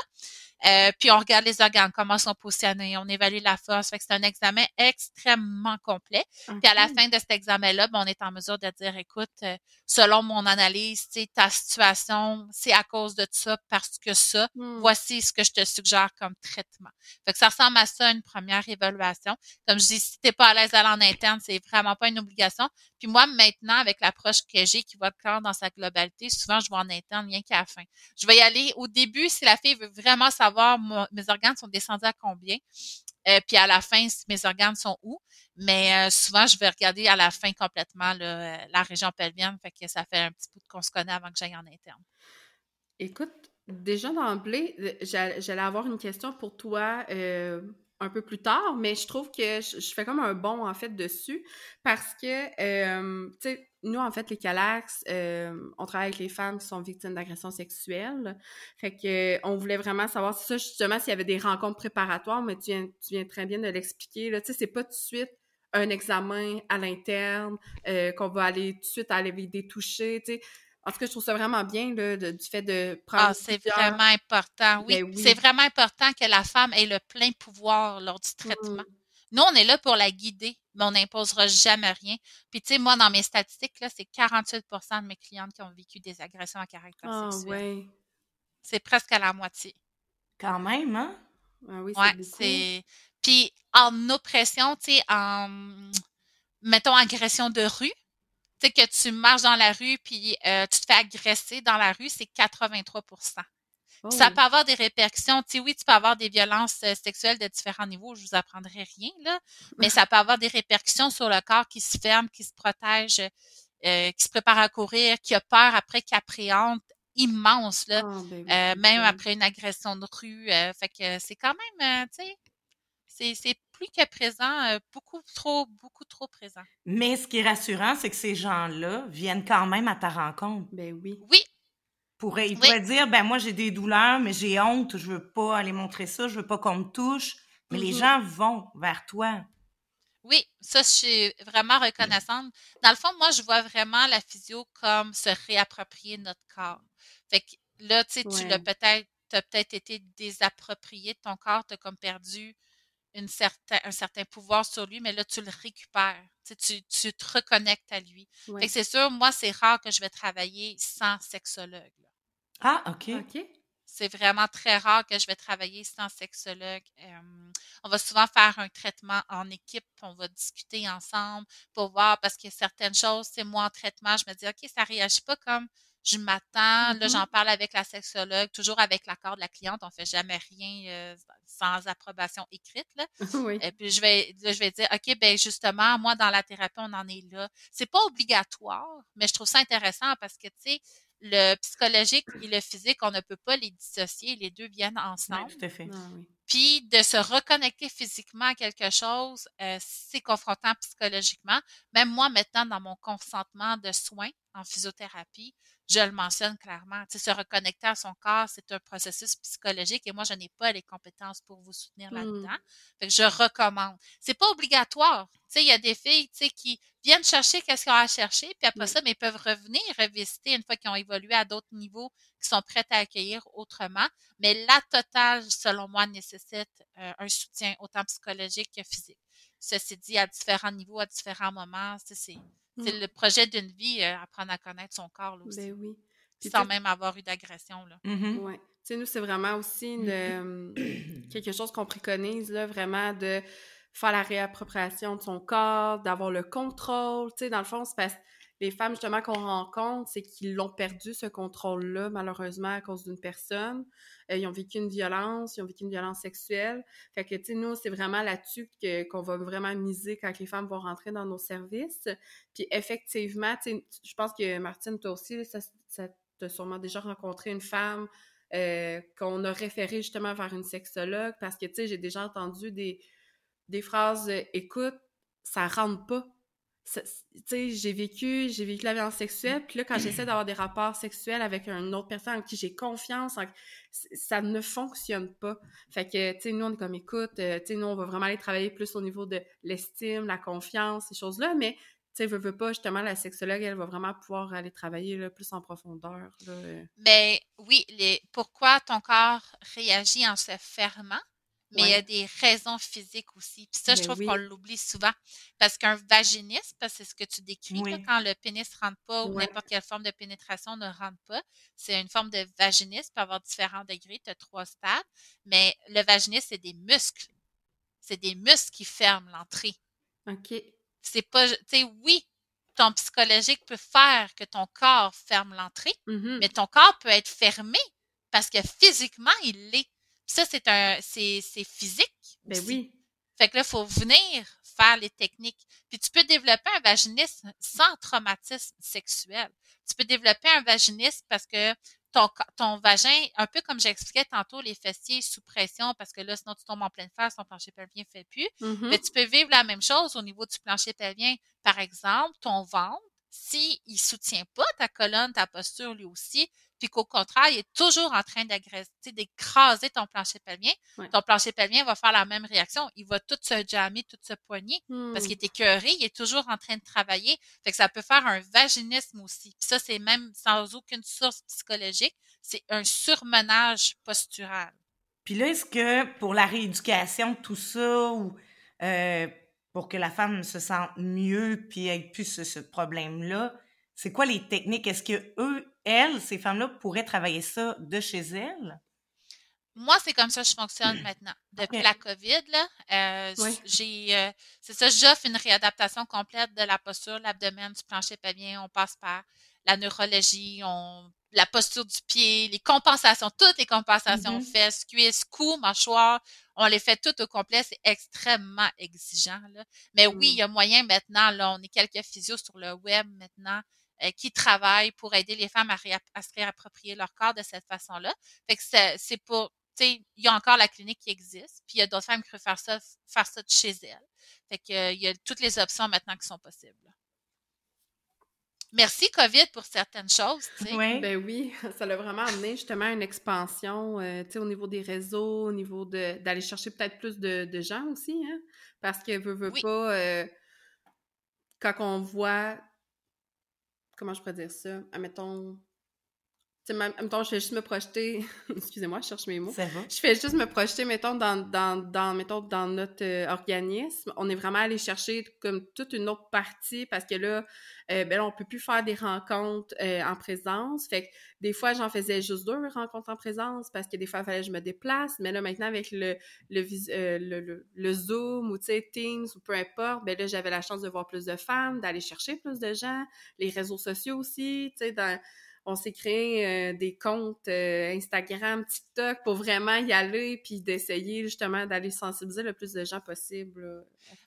Speaker 7: Euh, puis on regarde les organes, comment ils sont positionnés, on évalue la force. Fait que c'est un examen extrêmement complet. Puis à la fin de cet examen-là, ben, on est en mesure de dire, écoute, euh, selon mon analyse, ta situation, c'est à cause de ça, parce que ça,
Speaker 1: Mm.
Speaker 7: voici ce que je te suggère comme traitement. Fait que ça ressemble à ça, une première évaluation. Comme je dis, si t'es pas à l'aise en interne, c'est vraiment pas une obligation. Puis moi, maintenant, avec l'approche que j'ai, qui le corps dans sa globalité, souvent, je vais en interne rien qu'à la fin. Je vais y aller au début si la fille veut vraiment savoir mes organes sont descendus à combien. Euh, puis à la fin, mes organes sont où. Mais euh, souvent, je vais regarder à la fin complètement euh, la région pelvienne. Fait que ça fait un petit bout qu'on se connaît avant que j'aille en interne.
Speaker 1: Écoute, déjà d'emblée, j'a- j'allais avoir une question pour toi un peu plus tard, mais je trouve que je, fais comme un bond en fait dessus parce que, euh, tu sais, nous en fait, les Calax, euh, on travaille avec les femmes qui sont victimes d'agressions sexuelles. Fait que euh, on voulait vraiment savoir, c'est ça justement, s'il y avait des rencontres préparatoires, mais tu viens, très bien de l'expliquer. Tu sais, c'est pas tout de suite un examen à l'interne qu'on va aller tout de suite aller détoucher, tu sais. En tout cas, je trouve ça vraiment bien là, de- du fait de prendre.
Speaker 7: Ah, c'est vraiment important. Oui,
Speaker 1: Ben oui.
Speaker 7: c'est vraiment important que la femme ait le plein pouvoir lors du traitement.
Speaker 1: Mm.
Speaker 7: Nous, on est là pour la guider, mais on n'imposera jamais rien. Puis, tu sais, moi, dans mes statistiques, là, c'est 48% de mes clientes qui ont vécu des agressions à caractère
Speaker 1: Ah,
Speaker 7: sexuel.
Speaker 1: ouais.
Speaker 7: C'est presque à la moitié.
Speaker 2: Quand même, hein?
Speaker 1: Ah oui, c'est
Speaker 7: Ouais. Puis en oppression, tu sais, en mettons agression de rue, tu sais que tu marches dans la rue puis euh, tu te fais agresser dans la rue, c'est 83
Speaker 1: Oh.
Speaker 7: Ça peut avoir des répercussions. Tu sais, oui, tu peux avoir des violences euh, sexuelles de différents niveaux. Je vous apprendrai rien là, mais ça peut avoir des répercussions sur le corps qui se ferme, qui se protège, euh, qui se prépare à courir, qui a peur après, qui appréhende immense là.
Speaker 1: Ah, ben oui,
Speaker 7: Euh, même après une agression de rue. euh, fait que c'est quand même, euh, tu sais, c'est, c'est plus que présent, euh, beaucoup trop, beaucoup trop présent.
Speaker 2: Mais ce qui est rassurant, c'est que ces gens-là viennent quand même à ta rencontre.
Speaker 1: Ben oui.
Speaker 7: Oui,
Speaker 2: ils
Speaker 7: Oui.
Speaker 2: pourraient dire, ben moi j'ai des douleurs, mais j'ai honte, je veux pas aller montrer ça, je veux pas qu'on me touche. Mais les
Speaker 1: Mhm.
Speaker 2: gens vont vers toi.
Speaker 7: Oui, ça, je suis vraiment reconnaissante. Dans le fond, moi, je vois vraiment la physio comme se réapproprier notre corps. Fait que là, tu sais, tu l'as peut-être, as peut-être été désapproprié de ton corps, tu as comme perdu une certain, un certain pouvoir sur lui, mais là, tu le récupères. Tu, tu te reconnectes à lui. Que c'est sûr, moi, c'est rare que je vais travailler sans sexologue.
Speaker 2: Ah, OK.
Speaker 1: OK.
Speaker 7: C'est vraiment très rare que je vais travailler sans sexologue. on va souvent faire un traitement en équipe, on va discuter ensemble pour voir parce qu'il y a certaines choses, c'est moi en traitement, je me dis OK, ça réagit pas comme je m'attends. Là,
Speaker 1: mm-hmm.
Speaker 7: j'en parle avec la sexologue, toujours avec l'accord de la cliente. On fait jamais rien euh, sans approbation écrite. Là. Et puis je vais, je vais dire, OK, ben justement, moi, dans la thérapie, on en est là. C'est pas obligatoire, mais je trouve ça intéressant parce que, tu sais, le psychologique et le physique, on ne peut pas les dissocier, les deux viennent ensemble.
Speaker 2: tout à fait.
Speaker 1: Ah
Speaker 7: Puis de se reconnecter physiquement à quelque chose, euh, c'est confrontant psychologiquement. Même moi, maintenant, dans mon consentement de soins en physiothérapie, je le mentionne clairement. Tu sais, se reconnecter à son corps, c'est un processus psychologique et moi, je n'ai pas les compétences pour vous soutenir
Speaker 1: mmh.
Speaker 7: là-dedans. Fait que je recommande. C'est pas obligatoire. Tu sais, il y a des filles, tu sais, qui viennent chercher qu'est-ce qu'ils ont à chercher, puis après ça, mais ils peuvent revenir revisiter une fois qu'ils ont évolué à d'autres niveaux, qui sont prêts à accueillir autrement. Mais la totale, selon moi, nécessite euh, un soutien autant psychologique que physique. Ceci dit, à différents niveaux, à différents moments, c'est c'est mmh. le projet d'une vie, euh, apprendre à connaître son corps là, aussi.
Speaker 1: Ben oui.
Speaker 7: sans même avoir eu d'agression. Là.
Speaker 2: Mmh
Speaker 1: ouais. Tu sais, nous, c'est vraiment aussi mmh. quelque chose qu'on préconise, là, vraiment de faire la réappropriation de son corps, d'avoir le contrôle. Tu sais, dans le fond, c'est parce les femmes, justement, qu'on rencontre, c'est qu'ils l'ont perdu, ce contrôle-là, malheureusement, à cause d'une personne. Euh, ils ont vécu une violence, ils ont vécu une violence sexuelle. Fait que, tu sais, nous, c'est vraiment là-dessus qu'on va vraiment miser quand les femmes vont rentrer dans nos services. Puis, effectivement, tu sais, je pense que, Martine, toi aussi, ça, ça sûrement déjà rencontré une femme euh, qu'on a référé justement vers une sexologue parce que, tu sais, j'ai déjà entendu des, phrases euh, Écoute, ça rentre pas j'ai vécu, j'ai vécu la violence sexuelle, puis là, quand j'essaie d'avoir des rapports sexuels avec une autre personne en qui j'ai confiance, ça ne fonctionne pas. Fait que, tu sais, nous, on est comme, écoute, euh, tu sais, nous, on va vraiment aller travailler plus au niveau de l'estime, la confiance, ces choses-là, mais, tu sais, veut, veut pas, justement, la sexologue, elle va vraiment pouvoir aller travailler là, plus en profondeur. Là.
Speaker 7: Euh. Ben oui, les, pourquoi ton corps réagit en se fermant? Mais il y a des raisons physiques aussi. Puis ça, je ben trouve qu'on l'oublie souvent. Parce qu'un vaginisme, c'est ce que tu décris, quand le pénis ne rentre pas ou n'importe quelle forme de pénétration ne rentre pas, c'est une forme de vaginisme, peut avoir différents degrés, tu as trois stades. Mais le vaginisme, c'est des muscles. C'est des muscles qui ferment l'entrée.
Speaker 1: OK.
Speaker 7: C'est pas, tu sais, oui, ton psychologique peut faire que ton corps ferme l'entrée,
Speaker 1: mmh
Speaker 7: mais ton corps peut être fermé parce que physiquement, il l'est ça, c'est un c'est physique.
Speaker 1: Ben oui.
Speaker 7: Fait que là, il faut venir faire les techniques. Puis tu peux développer un vaginisme sans traumatisme sexuel. Tu peux développer un vaginisme parce que ton, ton vagin, un peu comme j'expliquais tantôt, les fessiers sous pression, parce que là, sinon tu tombes en pleine face, ton plancher pelvien ne fait plus.
Speaker 1: Mm-hmm.
Speaker 7: Mais tu peux vivre la même chose au niveau du plancher pelvien. Par exemple, ton ventre, s'il ne soutient pas ta colonne, ta posture lui aussi, puis qu'au contraire, il est toujours en train d'agresser, d'écraser ton plancher pelvien, ton plancher pelvien va faire la même réaction. Il va tout se jammer, tout se poigner parce
Speaker 1: hmm.
Speaker 7: qu'il est écœuré, il est toujours en train de travailler. Fait que ça peut faire un vaginisme aussi. Puis ça, c'est même sans aucune source psychologique, c'est un surmenage postural.
Speaker 2: Puis là, est-ce que pour la rééducation, tout ça, ou euh, pour que la femme se sente mieux puis ait plus ce problème-là, c'est quoi les techniques? Est-ce que eux, elles, ces femmes-là, pourraient travailler ça de chez elles?
Speaker 7: Moi, c'est comme ça que je fonctionne maintenant. Depuis la COVID, là, euh, j'ai, euh, c'est ça, j'offre une réadaptation complète de la posture, l'abdomen, du plancher pelvien. On passe par la neurologie, on, la posture du pied, les compensations, toutes les compensations, mm-hmm. fesses, cuisses, cou, mâchoire. On les fait toutes au complet. C'est extrêmement exigeant, là. Mais oui, il y a moyen maintenant, là, on est quelques physios sur le web maintenant qui travaillent pour aider les femmes à, se réapproprier leur corps de cette façon-là. Fait que c'est pour, tu sais, il y a encore la clinique qui existe, puis il y a d'autres femmes qui peuvent faire ça, faire ça de chez elles. Fait que il y a toutes les options maintenant qui sont possibles. merci COVID pour certaines choses.
Speaker 2: Oui.
Speaker 1: Ben oui, ça l'a vraiment amené justement une expansion, euh, tu sais, au niveau des réseaux, au niveau de d'aller chercher peut-être plus de, de gens aussi, hein, parce que veut, veut
Speaker 7: Oui.
Speaker 1: pas, euh, quand on voit, comment je pourrais dire ça, admettons, sais, admettons, je fais juste me projeter, excusez-moi, je cherche mes mots,
Speaker 2: Ça va.
Speaker 1: je fais juste me projeter, mettons, dans, dans, dans, mettons, dans notre euh, organisme. On est vraiment allé chercher comme toute une autre partie parce que là, euh, ben là, on peut plus faire des rencontres euh, en présence. Fait que des fois, j'en faisais juste deux rencontres en présence parce que des fois, il fallait que je me déplace. Mais là, maintenant, avec le, le, euh, le, le, le Zoom ou, tu sais, Teams ou peu importe, ben là, j'avais la chance de voir plus de femmes, d'aller chercher plus de gens. Les réseaux sociaux aussi, tu sais, dans on s'est créé euh, des comptes euh, Instagram, TikTok pour vraiment y aller puis d'essayer justement d'aller sensibiliser le plus de gens possible. là.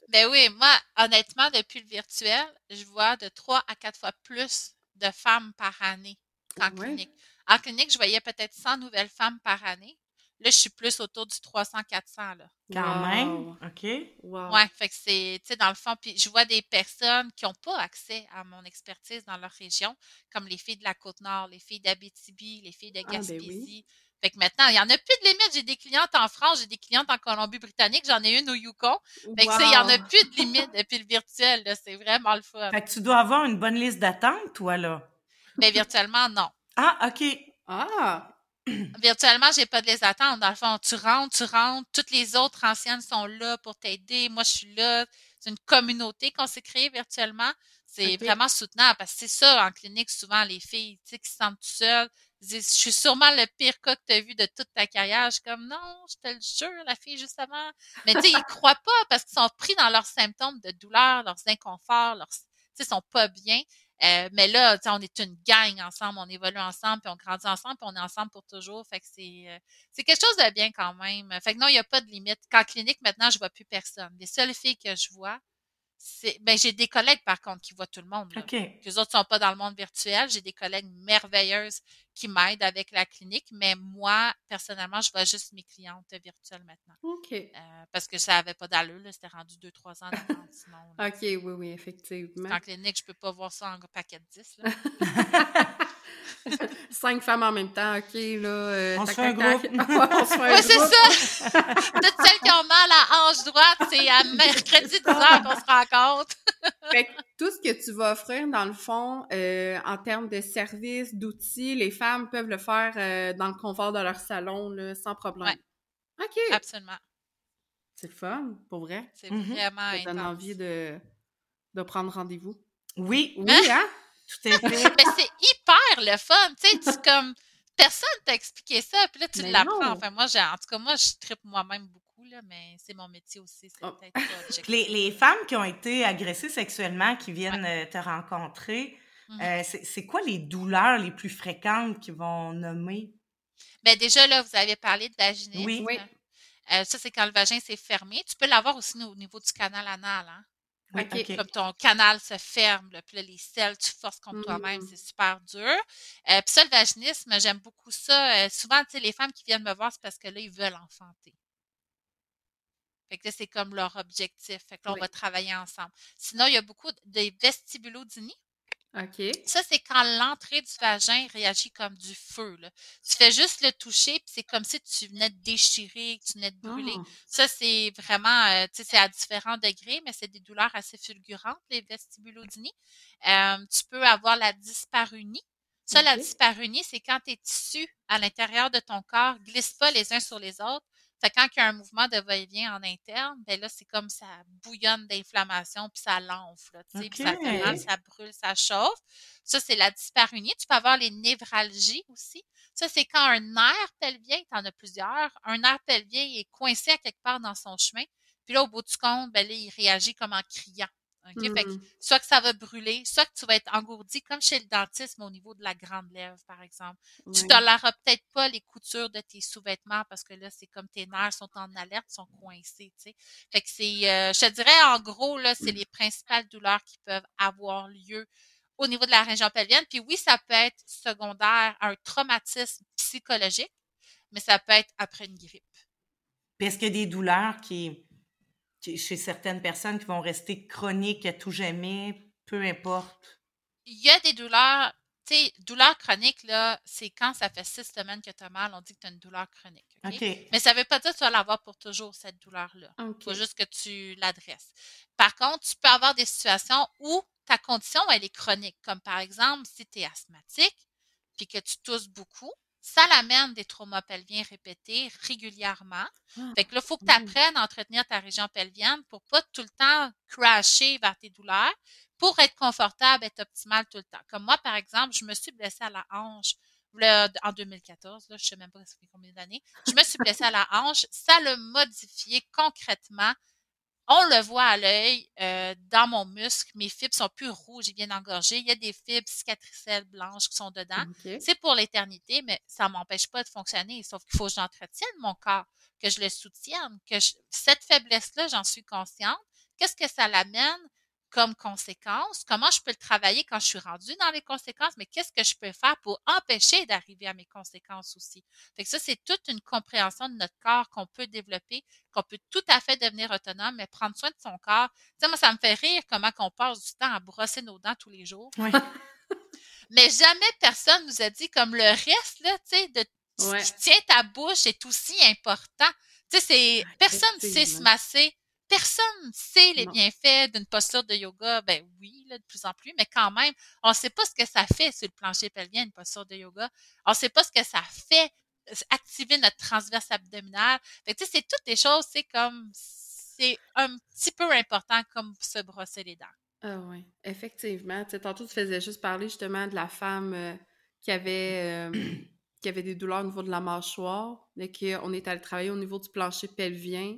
Speaker 7: Ben oui, moi, honnêtement, depuis le virtuel, je vois de trois à quatre fois plus de femmes par année qu'en
Speaker 1: Ouais.
Speaker 7: clinique. En clinique, je voyais peut-être 100 nouvelles femmes par année. Là, je suis plus autour du 300-400, là.
Speaker 2: Quand
Speaker 1: Wow.
Speaker 2: même. OK.
Speaker 1: Wow.
Speaker 7: Ouais, fait que c'est, tu sais, dans le fond, puis je vois des personnes qui n'ont pas accès à mon expertise dans leur région, comme les filles de la Côte-Nord, les filles d'Abitibi, les filles de
Speaker 1: Ah, ben oui.
Speaker 7: Gaspésie. Fait que maintenant, il n'y en a plus de limite. J'ai des clientes en France, j'ai des clientes en Colombie-Britannique, j'en ai une au Yukon. Fait que, sais, il n'y en a plus de limite depuis le virtuel, là. C'est vraiment le fun.
Speaker 2: Fait que tu dois avoir une bonne liste d'attente, toi, là?
Speaker 7: Mais virtuellement, non.
Speaker 2: Ah, OK.
Speaker 1: Ah!
Speaker 7: Virtuellement, j'ai pas de les attendre. Dans le fond, tu rentres, tu rentres, toutes les autres anciennes sont là pour t'aider. Moi, je suis là. C'est une communauté qu'on s'est créée virtuellement. C'est vraiment soutenable parce que c'est ça, en clinique, souvent, les filles, tu sais, qui se sentent tout seules, disent, je suis sûrement le pire cas que tu as vu de toute ta carrière. Je suis comme, non, je te le jure, la fille, juste avant. Mais tu sais, ils croient pas parce qu'ils sont pris dans leurs symptômes de douleur, leurs inconforts, leurs, tu sais, sont pas bien. Euh, mais là, on est une gang ensemble, on évolue ensemble, puis on grandit ensemble, puis on est ensemble pour toujours. Fait que c'est euh, c'est quelque chose de bien quand même. Fait que non, il n'y a pas de limite. Qu'en clinique, maintenant, je vois plus personne. Les seules filles que je vois. Ben, j'ai des collègues, par contre, qui voient tout le monde. Là. Les autres sont pas dans le monde virtuel. J'ai des collègues merveilleuses qui m'aident avec la clinique, mais moi, personnellement, je vois juste mes clientes virtuelles maintenant.
Speaker 1: OK.
Speaker 7: Euh, parce que ça avait pas d'allure. C'était rendu 2-3 ans d'attente sinon. là.
Speaker 1: OK, oui, oui, effectivement.
Speaker 7: En clinique, je peux pas voir ça en paquet de 10. Là.
Speaker 1: Cinq femmes en même temps, OK, là. euh,
Speaker 2: On
Speaker 1: tac,
Speaker 2: se fait un
Speaker 1: tac, tac.
Speaker 2: groupe.
Speaker 1: on se fait un
Speaker 7: Oui, c'est
Speaker 1: groupe.
Speaker 7: ça! Toutes celles qui ont mal à hanche droite, c'est à mercredi 10 heures qu'on se rencontre.
Speaker 1: Fait que tout ce que tu vas offrir, dans le fond, euh, en termes de services, d'outils, les femmes peuvent le faire euh, dans le confort de leur salon, là, sans problème. OK.
Speaker 7: Absolument.
Speaker 1: C'est le fun, pour vrai.
Speaker 7: C'est
Speaker 2: Mhm.
Speaker 7: vraiment
Speaker 1: Ça donne
Speaker 7: intense.
Speaker 1: envie de, de prendre rendez-vous.
Speaker 2: Oui,
Speaker 1: Oui, hein?
Speaker 2: tout à fait.
Speaker 7: Mais c'est hyper le fun, tu sais, tu comme personne t'a expliqué ça, puis là tu l'apprends. Enfin moi j'ai en tout cas moi je tripe moi-même beaucoup là, mais c'est mon métier aussi, c'est
Speaker 1: Oh.
Speaker 7: peut-être
Speaker 2: les, les femmes qui ont été agressées sexuellement, qui viennent euh, te rencontrer,
Speaker 7: Mhm.
Speaker 2: euh, c'est c'est quoi les douleurs les plus fréquentes qu'ils vont nommer?
Speaker 7: Ben déjà là vous avez parlé de vaginisme.
Speaker 2: Oui.
Speaker 1: Oui.
Speaker 7: Euh, ça c'est quand le vagin s'est fermé. Tu peux l'avoir aussi au niveau du canal anal, hein?
Speaker 2: Oui,
Speaker 1: OK.
Speaker 2: OK.
Speaker 7: comme ton canal se ferme, là, puis là, les selles, tu forces contre toi-même, c'est super dur. Euh, puis ça, le vaginisme, j'aime beaucoup ça. Euh, souvent, tu sais, les femmes qui viennent me voir, c'est parce que là, ils veulent enfanter. Fait que là, c'est comme leur objectif. Fait que là, on
Speaker 1: Oui.
Speaker 7: va travailler ensemble. Sinon, il y a beaucoup de vestibulodynie.
Speaker 1: OK.
Speaker 7: Ça, c'est quand l'entrée du vagin réagit comme du feu. Là. Tu fais juste le toucher, puis c'est comme si tu venais de déchirer, que tu venais de brûler.
Speaker 1: Ah.
Speaker 7: Ça, c'est vraiment, euh, tu sais, c'est à différents degrés, mais c'est des douleurs assez fulgurantes, les vestibulodynies. Euh, tu peux avoir la dysparunie. Ça, la
Speaker 1: Ok.
Speaker 7: dysparunie, c'est quand tes tissus à l'intérieur de ton corps glissent pas les uns sur les autres. Fait que quand il y a un mouvement de va-et-vient en interne, ben là, c'est comme ça bouillonne d'inflammation, puis ça l'enfle, sais, puis ça fait ça brûle, ça chauffe. Ça, c'est la dysparunie. Tu peux avoir les névralgies aussi. Ça, c'est quand un nerf pelvien, tu en as plusieurs, un nerf pelvien est coincé à quelque part dans son chemin. Puis là, au bout du compte, ben là, il réagit comme en criant. OK? Fait que
Speaker 1: Mhm.
Speaker 7: soit que ça va brûler, soit que tu vas être engourdi, comme chez le dentiste, mais au niveau de la grande lèvre, par exemple. Tu
Speaker 1: Ouais.
Speaker 7: toléreras peut-être pas les coutures de tes sous-vêtements parce que là, c'est comme tes nerfs sont en alerte, sont coincés, tu sais. Fait que c'est, euh, je te dirais, en gros, là, c'est les principales douleurs qui peuvent avoir lieu au niveau de la région pelvienne. Puis oui, ça peut être secondaire à un traumatisme psychologique, mais ça peut être après une grippe.
Speaker 2: Puis est-ce qu'il y a des douleurs qui- chez certaines personnes qui vont rester chroniques à tout jamais, peu importe?
Speaker 7: il y a des douleurs, tu sais, douleur chronique, là, c'est quand ça fait six semaines que tu as mal, on dit que tu as une douleur chronique. OK? Mais ça ne veut pas dire que tu vas l'avoir pour toujours, cette douleur-là. Il faut juste que tu l'adresses. Par contre, tu peux avoir des situations où ta condition, elle est chronique, comme par exemple, si tu es asthmatique, puis que tu tousses beaucoup, ça l'amène des traumas pelviens répétés régulièrement. Ah, fait que là, il faut que tu apprennes à entretenir ta région pelvienne pour pas tout le temps crasher vers tes douleurs, pour être confortable, être optimal tout le temps. Comme moi, par exemple, je me suis blessée à la hanche en 2014, là, je sais même pas combien d'années. Je me suis blessée à la hanche. Ça l'a modifié concrètement on le voit à l'œil euh, dans mon muscle. Mes fibres sont plus rouges et bien engorgées. Il y a des fibres cicatricielles blanches qui sont dedans. C'est pour l'éternité, mais ça m'empêche pas de fonctionner. Sauf qu'il faut que j'entretienne mon corps, que je le soutienne, que cette faiblesse-là, j'en suis consciente. Qu'est-ce que ça l'amène? Comme conséquence, comment je peux le travailler quand je suis rendue dans les conséquences, mais qu'est-ce que je peux faire pour empêcher d'arriver à mes conséquences aussi? Fait que ça, c'est toute une compréhension de notre corps qu'on peut développer, qu'on peut tout à fait devenir autonome, mais prendre soin de son corps. Tu sais, moi, ça me fait rire comment qu'on passe du temps à brosser nos dents tous les jours. mais jamais personne nous a dit comme le reste, là, tu sais, de ce qui tient ta bouche est aussi important. Tu sais, c'est, personne ne sait se masser personne sait les bienfaits d'une posture de yoga. Ben oui, là, de plus en plus, mais quand même, on ne sait pas ce que ça fait sur le plancher pelvien, une posture de yoga. On ne sait pas ce que ça fait activer notre transverse abdominal. Fait que, c'est toutes des choses, c'est comme, c'est un petit peu important comme se brosser les dents.
Speaker 1: Ah oui, effectivement. Tu sais, tantôt, tu faisais juste parler justement de la femme euh, qui avait... Euh, qui avait des douleurs au niveau de la mâchoire, et qu'on est allé travailler au niveau du plancher pelvien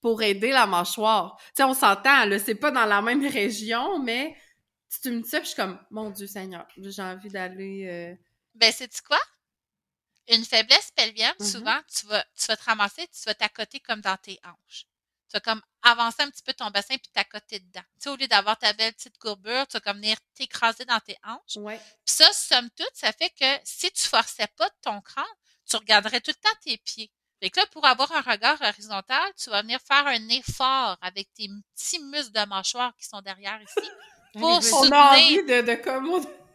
Speaker 1: pour aider la mâchoire. Tu sais, on s'entend, là, c'est pas dans la même région, mais tu me dis ça, je suis comme, mon Dieu Seigneur, j'ai envie d'aller... Euh...
Speaker 7: Ben, c'est quoi? Une faiblesse pelvienne, mm-hmm. souvent, tu vas, tu vas te ramasser, tu vas t'accoter comme dans tes hanches. Tu vas comme avancer un petit peu ton bassin puis t'accoter dedans. Tu sais, au lieu d'avoir ta belle petite courbure, tu vas comme venir t'écraser dans tes hanches.
Speaker 1: Ouais.
Speaker 7: Puis ça, somme toute, ça fait que si tu forçais pas ton crâne, tu regarderais tout le temps tes pieds. Fait que là, pour avoir un regard horizontal, tu vas venir faire un effort avec tes petits muscles de mâchoire qui sont derrière ici. Pour
Speaker 1: On a envie de, de comme...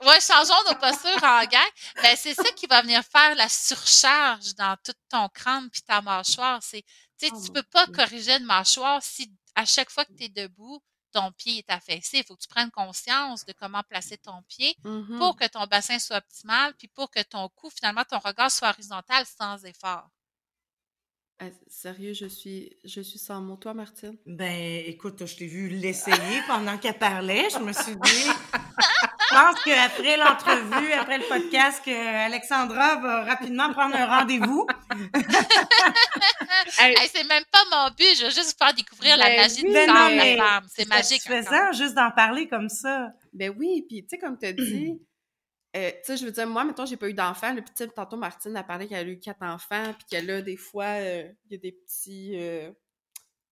Speaker 7: Ouais, changeons nos postures en gang. Ben, c'est ça qui va venir faire la surcharge dans tout ton crâne puis ta mâchoire. C'est, tu sais, oh tu peux pas corriger une mâchoire si à chaque fois que tu es debout, ton pied est affaissé. Il faut que tu prennes conscience de comment placer ton pied
Speaker 1: mm-hmm.
Speaker 7: pour que ton bassin soit optimal puis pour que ton cou, finalement, ton regard soit horizontal sans effort.
Speaker 1: Ah, sérieux, je suis, je suis sans mots. Toi, Martine?
Speaker 2: Ben, écoute, je t'ai vu l'essayer pendant qu'elle parlait. Je me suis dit, je pense qu'après l'entrevue, après le podcast, que Alexandra va rapidement prendre un rendez-vous.
Speaker 7: c'est même pas mon but. Je veux juste faire découvrir la ben magie de la femme. C'est magique.
Speaker 2: C'est juste d'en parler comme ça.
Speaker 1: Ben oui, puis tu sais, comme tu as dit, euh, tu sais, je veux dire, moi, mettons, j'ai pas eu d'enfants. Le petit tantôt, Martine a parlé qu'elle a eu quatre enfants, puis qu'elle a des fois, euh, il y a des petits, euh,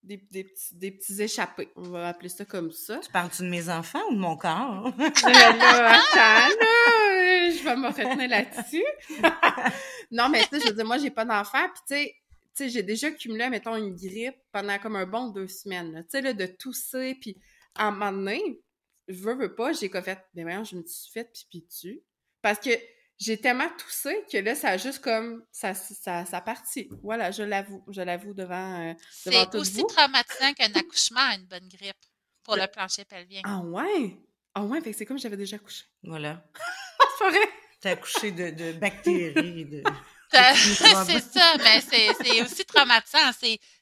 Speaker 1: des, des, petits, des petits échappés. On va appeler ça comme ça.
Speaker 2: Tu parles-tu de mes enfants ou de mon corps?
Speaker 1: là, attends, là, je vais me retenir là-dessus. non, mais tu sais, je veux dire, moi, j'ai pas d'enfants, puis tu sais, tu sais, j'ai déjà cumulé, mettons, une grippe pendant comme un bon deux semaines. Tu sais, là, de tousser, puis en un moment donné, veux, veux pas, j'ai fait, mais voyons, je me suis fait pipi dessus. Parce que j'ai tellement toussé que là, ça a juste comme, ça, ça, ça partit. Voilà, je l'avoue, je l'avoue devant, euh,
Speaker 7: C'est aussi traumatisant qu'un accouchement à une bonne grippe pour le, plancher pelvien.
Speaker 1: Ah ouais? Ah ouais, fait que c'est comme j'avais déjà couché.
Speaker 2: Voilà.
Speaker 1: c'est vrai?
Speaker 2: T'as accouché de, de bactéries, de...
Speaker 7: c'est ça, mais c'est aussi traumatisant.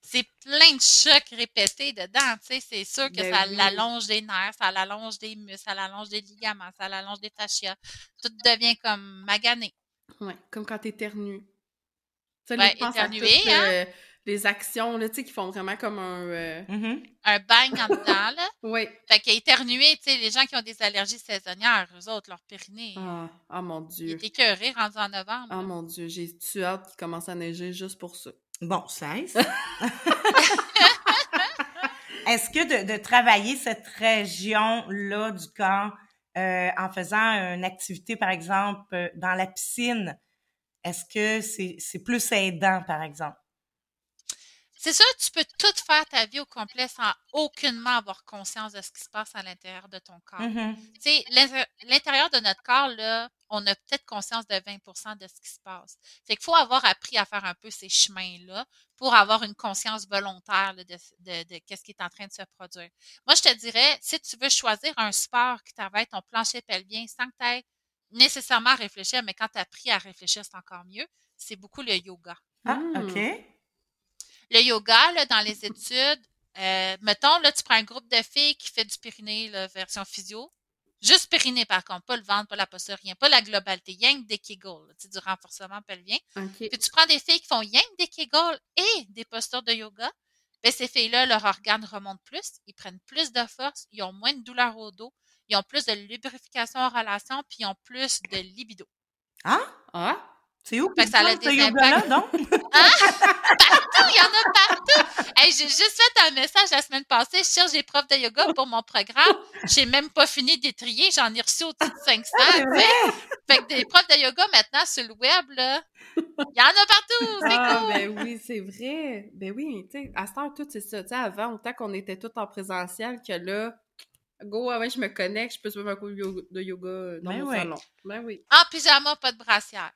Speaker 7: C'est plein de chocs répétés dedans. C'est sûr que ben ça l'allonge des nerfs, ça l'allonge des muscles, ça l'allonge des ligaments, ça l'allonge des fascias. Tout devient comme magané.
Speaker 1: Oui, comme quand t'éternues.
Speaker 7: Tu sais, ben, éternuer, hein?
Speaker 1: Les actions, là, tu sais, qui font vraiment comme un... Euh,
Speaker 2: mm-hmm.
Speaker 7: Un bang en dedans, là.
Speaker 1: oui.
Speaker 7: Fait qu'éternuer, tu sais, les gens qui ont des allergies saisonnières, eux autres, leur périnée...
Speaker 1: Ah, oh, mon Dieu.
Speaker 7: Il est écœuré, rendu en novembre.
Speaker 1: Ah, mon Dieu, j'ai tu hâte qu'il commence à neiger juste pour ça.
Speaker 2: Bon, 16. Est-ce que de, travailler cette région-là du corps euh, en faisant une activité, par exemple, euh, dans la piscine, est-ce que c'est plus aidant, par exemple?
Speaker 7: C'est sûr, tu peux tout faire ta vie au complet sans aucunement avoir conscience de ce qui se passe à l'intérieur de ton corps.
Speaker 2: Mhm.
Speaker 7: Tu sais, l'intérieur- de notre corps, là, on a peut-être conscience de 20% de ce qui se passe. Fait qu'il faut avoir appris à faire un peu ces chemins-là pour avoir une conscience volontaire là, de, de, de qu'est-ce qui est en train de se produire. Moi, je te dirais, si tu veux choisir un sport qui travaille ton plancher pelvien sans que tu aies nécessairement à réfléchir, mais quand tu as appris à réfléchir, c'est encore mieux, c'est beaucoup le yoga.
Speaker 2: Ah. OK.
Speaker 7: Le yoga, là, dans les études, euh, mettons, là, tu prends un groupe de filles qui fait du périnée, là, version physio. Juste périnée, par contre, pas le ventre, pas la posture, rien, pas la globalité, rien que des kegels, là, du renforcement pelvien.
Speaker 1: OK.
Speaker 7: Puis tu prends des filles qui font rien que des kegels et des postures de yoga, ben ces filles-là, leur organe remonte plus, ils prennent plus de force, ils ont moins de douleur au dos, ils ont plus de lubrification en relation, puis ils ont plus de libido.
Speaker 2: Ah,
Speaker 1: Ah!
Speaker 2: c'est où?
Speaker 7: Fait que ça a
Speaker 2: ce
Speaker 7: des
Speaker 2: yoga-là,
Speaker 7: impacts.
Speaker 2: donc?
Speaker 7: Partout, il y en a partout. Hey, j'ai juste fait un message la semaine passée. Je cherche des profs de yoga pour mon programme. J'ai même pas fini d'étrier. J'en ai reçu au-dessus de 500.
Speaker 2: Ah.
Speaker 7: Fait que des profs de yoga maintenant sur le web, là, il y en a partout. C'est
Speaker 1: Ah,
Speaker 7: cool.
Speaker 1: ben oui, c'est vrai. Ben oui, tu sais, à cette heure, tout, c'est ça. Tu sais, avant, autant qu'on était tous en présentiel, que là, go, avant, je me connecte, je peux faire un coup de yoga, euh, dans
Speaker 2: Ben
Speaker 1: mon
Speaker 2: ouais.
Speaker 1: salon. Ben oui.
Speaker 7: En pyjama, pas de brassière.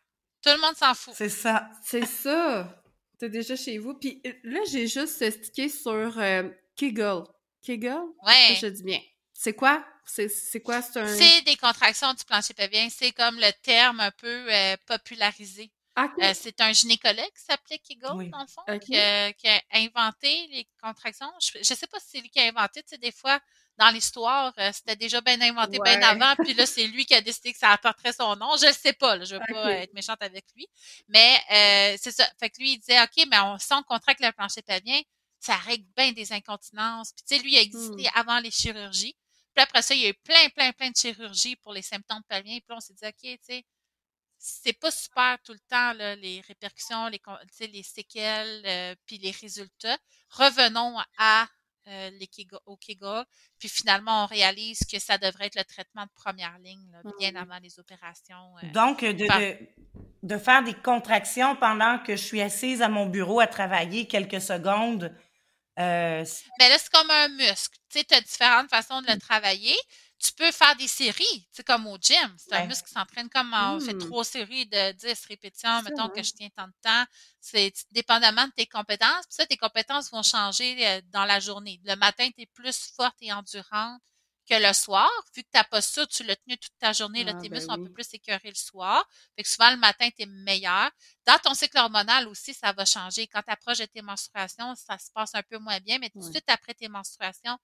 Speaker 7: Tout le monde s'en fout.
Speaker 2: C'est ça.
Speaker 1: C'est ça. T'es déjà chez vous. Puis euh, là, j'ai juste stické sur euh, Kegel. Kegel?
Speaker 7: Ouais.
Speaker 1: Je dis bien. C'est quoi? C'est c'est quoi? C'est un...
Speaker 7: C'est des contractions du plancher pelvien. C'est comme le terme un peu euh, popularisé.
Speaker 1: Ah,
Speaker 7: Euh, c'est un gynécologue qui s'appelait Kegel,
Speaker 2: Oui.
Speaker 7: dans le fond, qui, a- qui a inventé les contractions. Je ne sais pas si c'est lui qui a inventé. Tu sais, des fois, dans l'histoire, euh, c'était déjà bien inventé bien avant, puis là, c'est lui qui a décidé que ça apporterait son nom. Je ne sais pas, là, je ne veux pas
Speaker 1: Ok.
Speaker 7: être méchante avec lui. Mais euh, c'est ça. Fait que lui, il disait, OK, mais on, si on contracte le plancher pelvien, ça règle bien des incontinences. Puis tu sais, lui, il a existé
Speaker 1: Hmm.
Speaker 7: avant les chirurgies. Puis après ça, il y a eu plein, plein, plein de chirurgies pour les symptômes pelviens. Puis là, on s'est dit, OK, tu sais, c'est pas super tout le temps, là, les répercussions, les, con- tu sais, les séquelles, euh, puis les résultats. Revenons à euh, les au Kegel, puis finalement, on réalise que ça devrait être le traitement de première ligne, là, bien avant les opérations. euh.
Speaker 2: Donc, de,
Speaker 7: Par-
Speaker 2: de, de faire des contractions pendant que je suis assise à mon bureau à travailler quelques secondes. euh, c-
Speaker 7: Mais là, c'est comme un muscle. Tu sais, tu as différentes façons de le travailler. Tu peux faire des séries, tu sais, comme au gym. C'est un
Speaker 2: Ouais.
Speaker 7: muscle qui s'entraîne comme on fait
Speaker 1: Mm.
Speaker 7: trois séries de 10 répétitions, mettons que je tiens tant de temps. C'est dépendamment de tes compétences. Puis ça, tes compétences vont changer euh, dans la journée. Le matin, tu es plus forte et endurante que le soir. Vu que ta posture, tu l'as tenue toute ta journée, là,
Speaker 1: Ah,
Speaker 7: tes
Speaker 1: ben
Speaker 7: muscles sont un peu plus écœurés le soir. Fait que souvent, le matin, tu es meilleur. Dans ton cycle hormonal aussi, ça va changer. Quand tu approches de tes menstruations, ça se passe un peu moins bien, mais tout de suite après tes menstruations,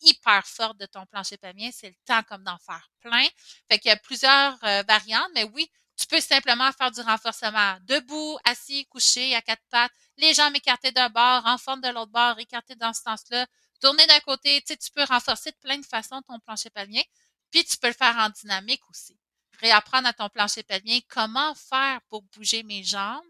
Speaker 7: hyper forte de ton plancher pelvien. C'est le temps comme d'en faire plein. Fait qu'il y a plusieurs euh, variantes, mais oui, tu peux simplement faire du renforcement debout, assis, couché, à quatre pattes, les jambes écartées d'un bord, en forme de l'autre bord, écartées dans ce sens-là, tourner d'un côté. Tu sais, tu peux renforcer de plein de façons ton plancher pelvien, puis tu peux le faire en dynamique aussi. Réapprendre à ton plancher pelvien comment faire pour bouger mes jambes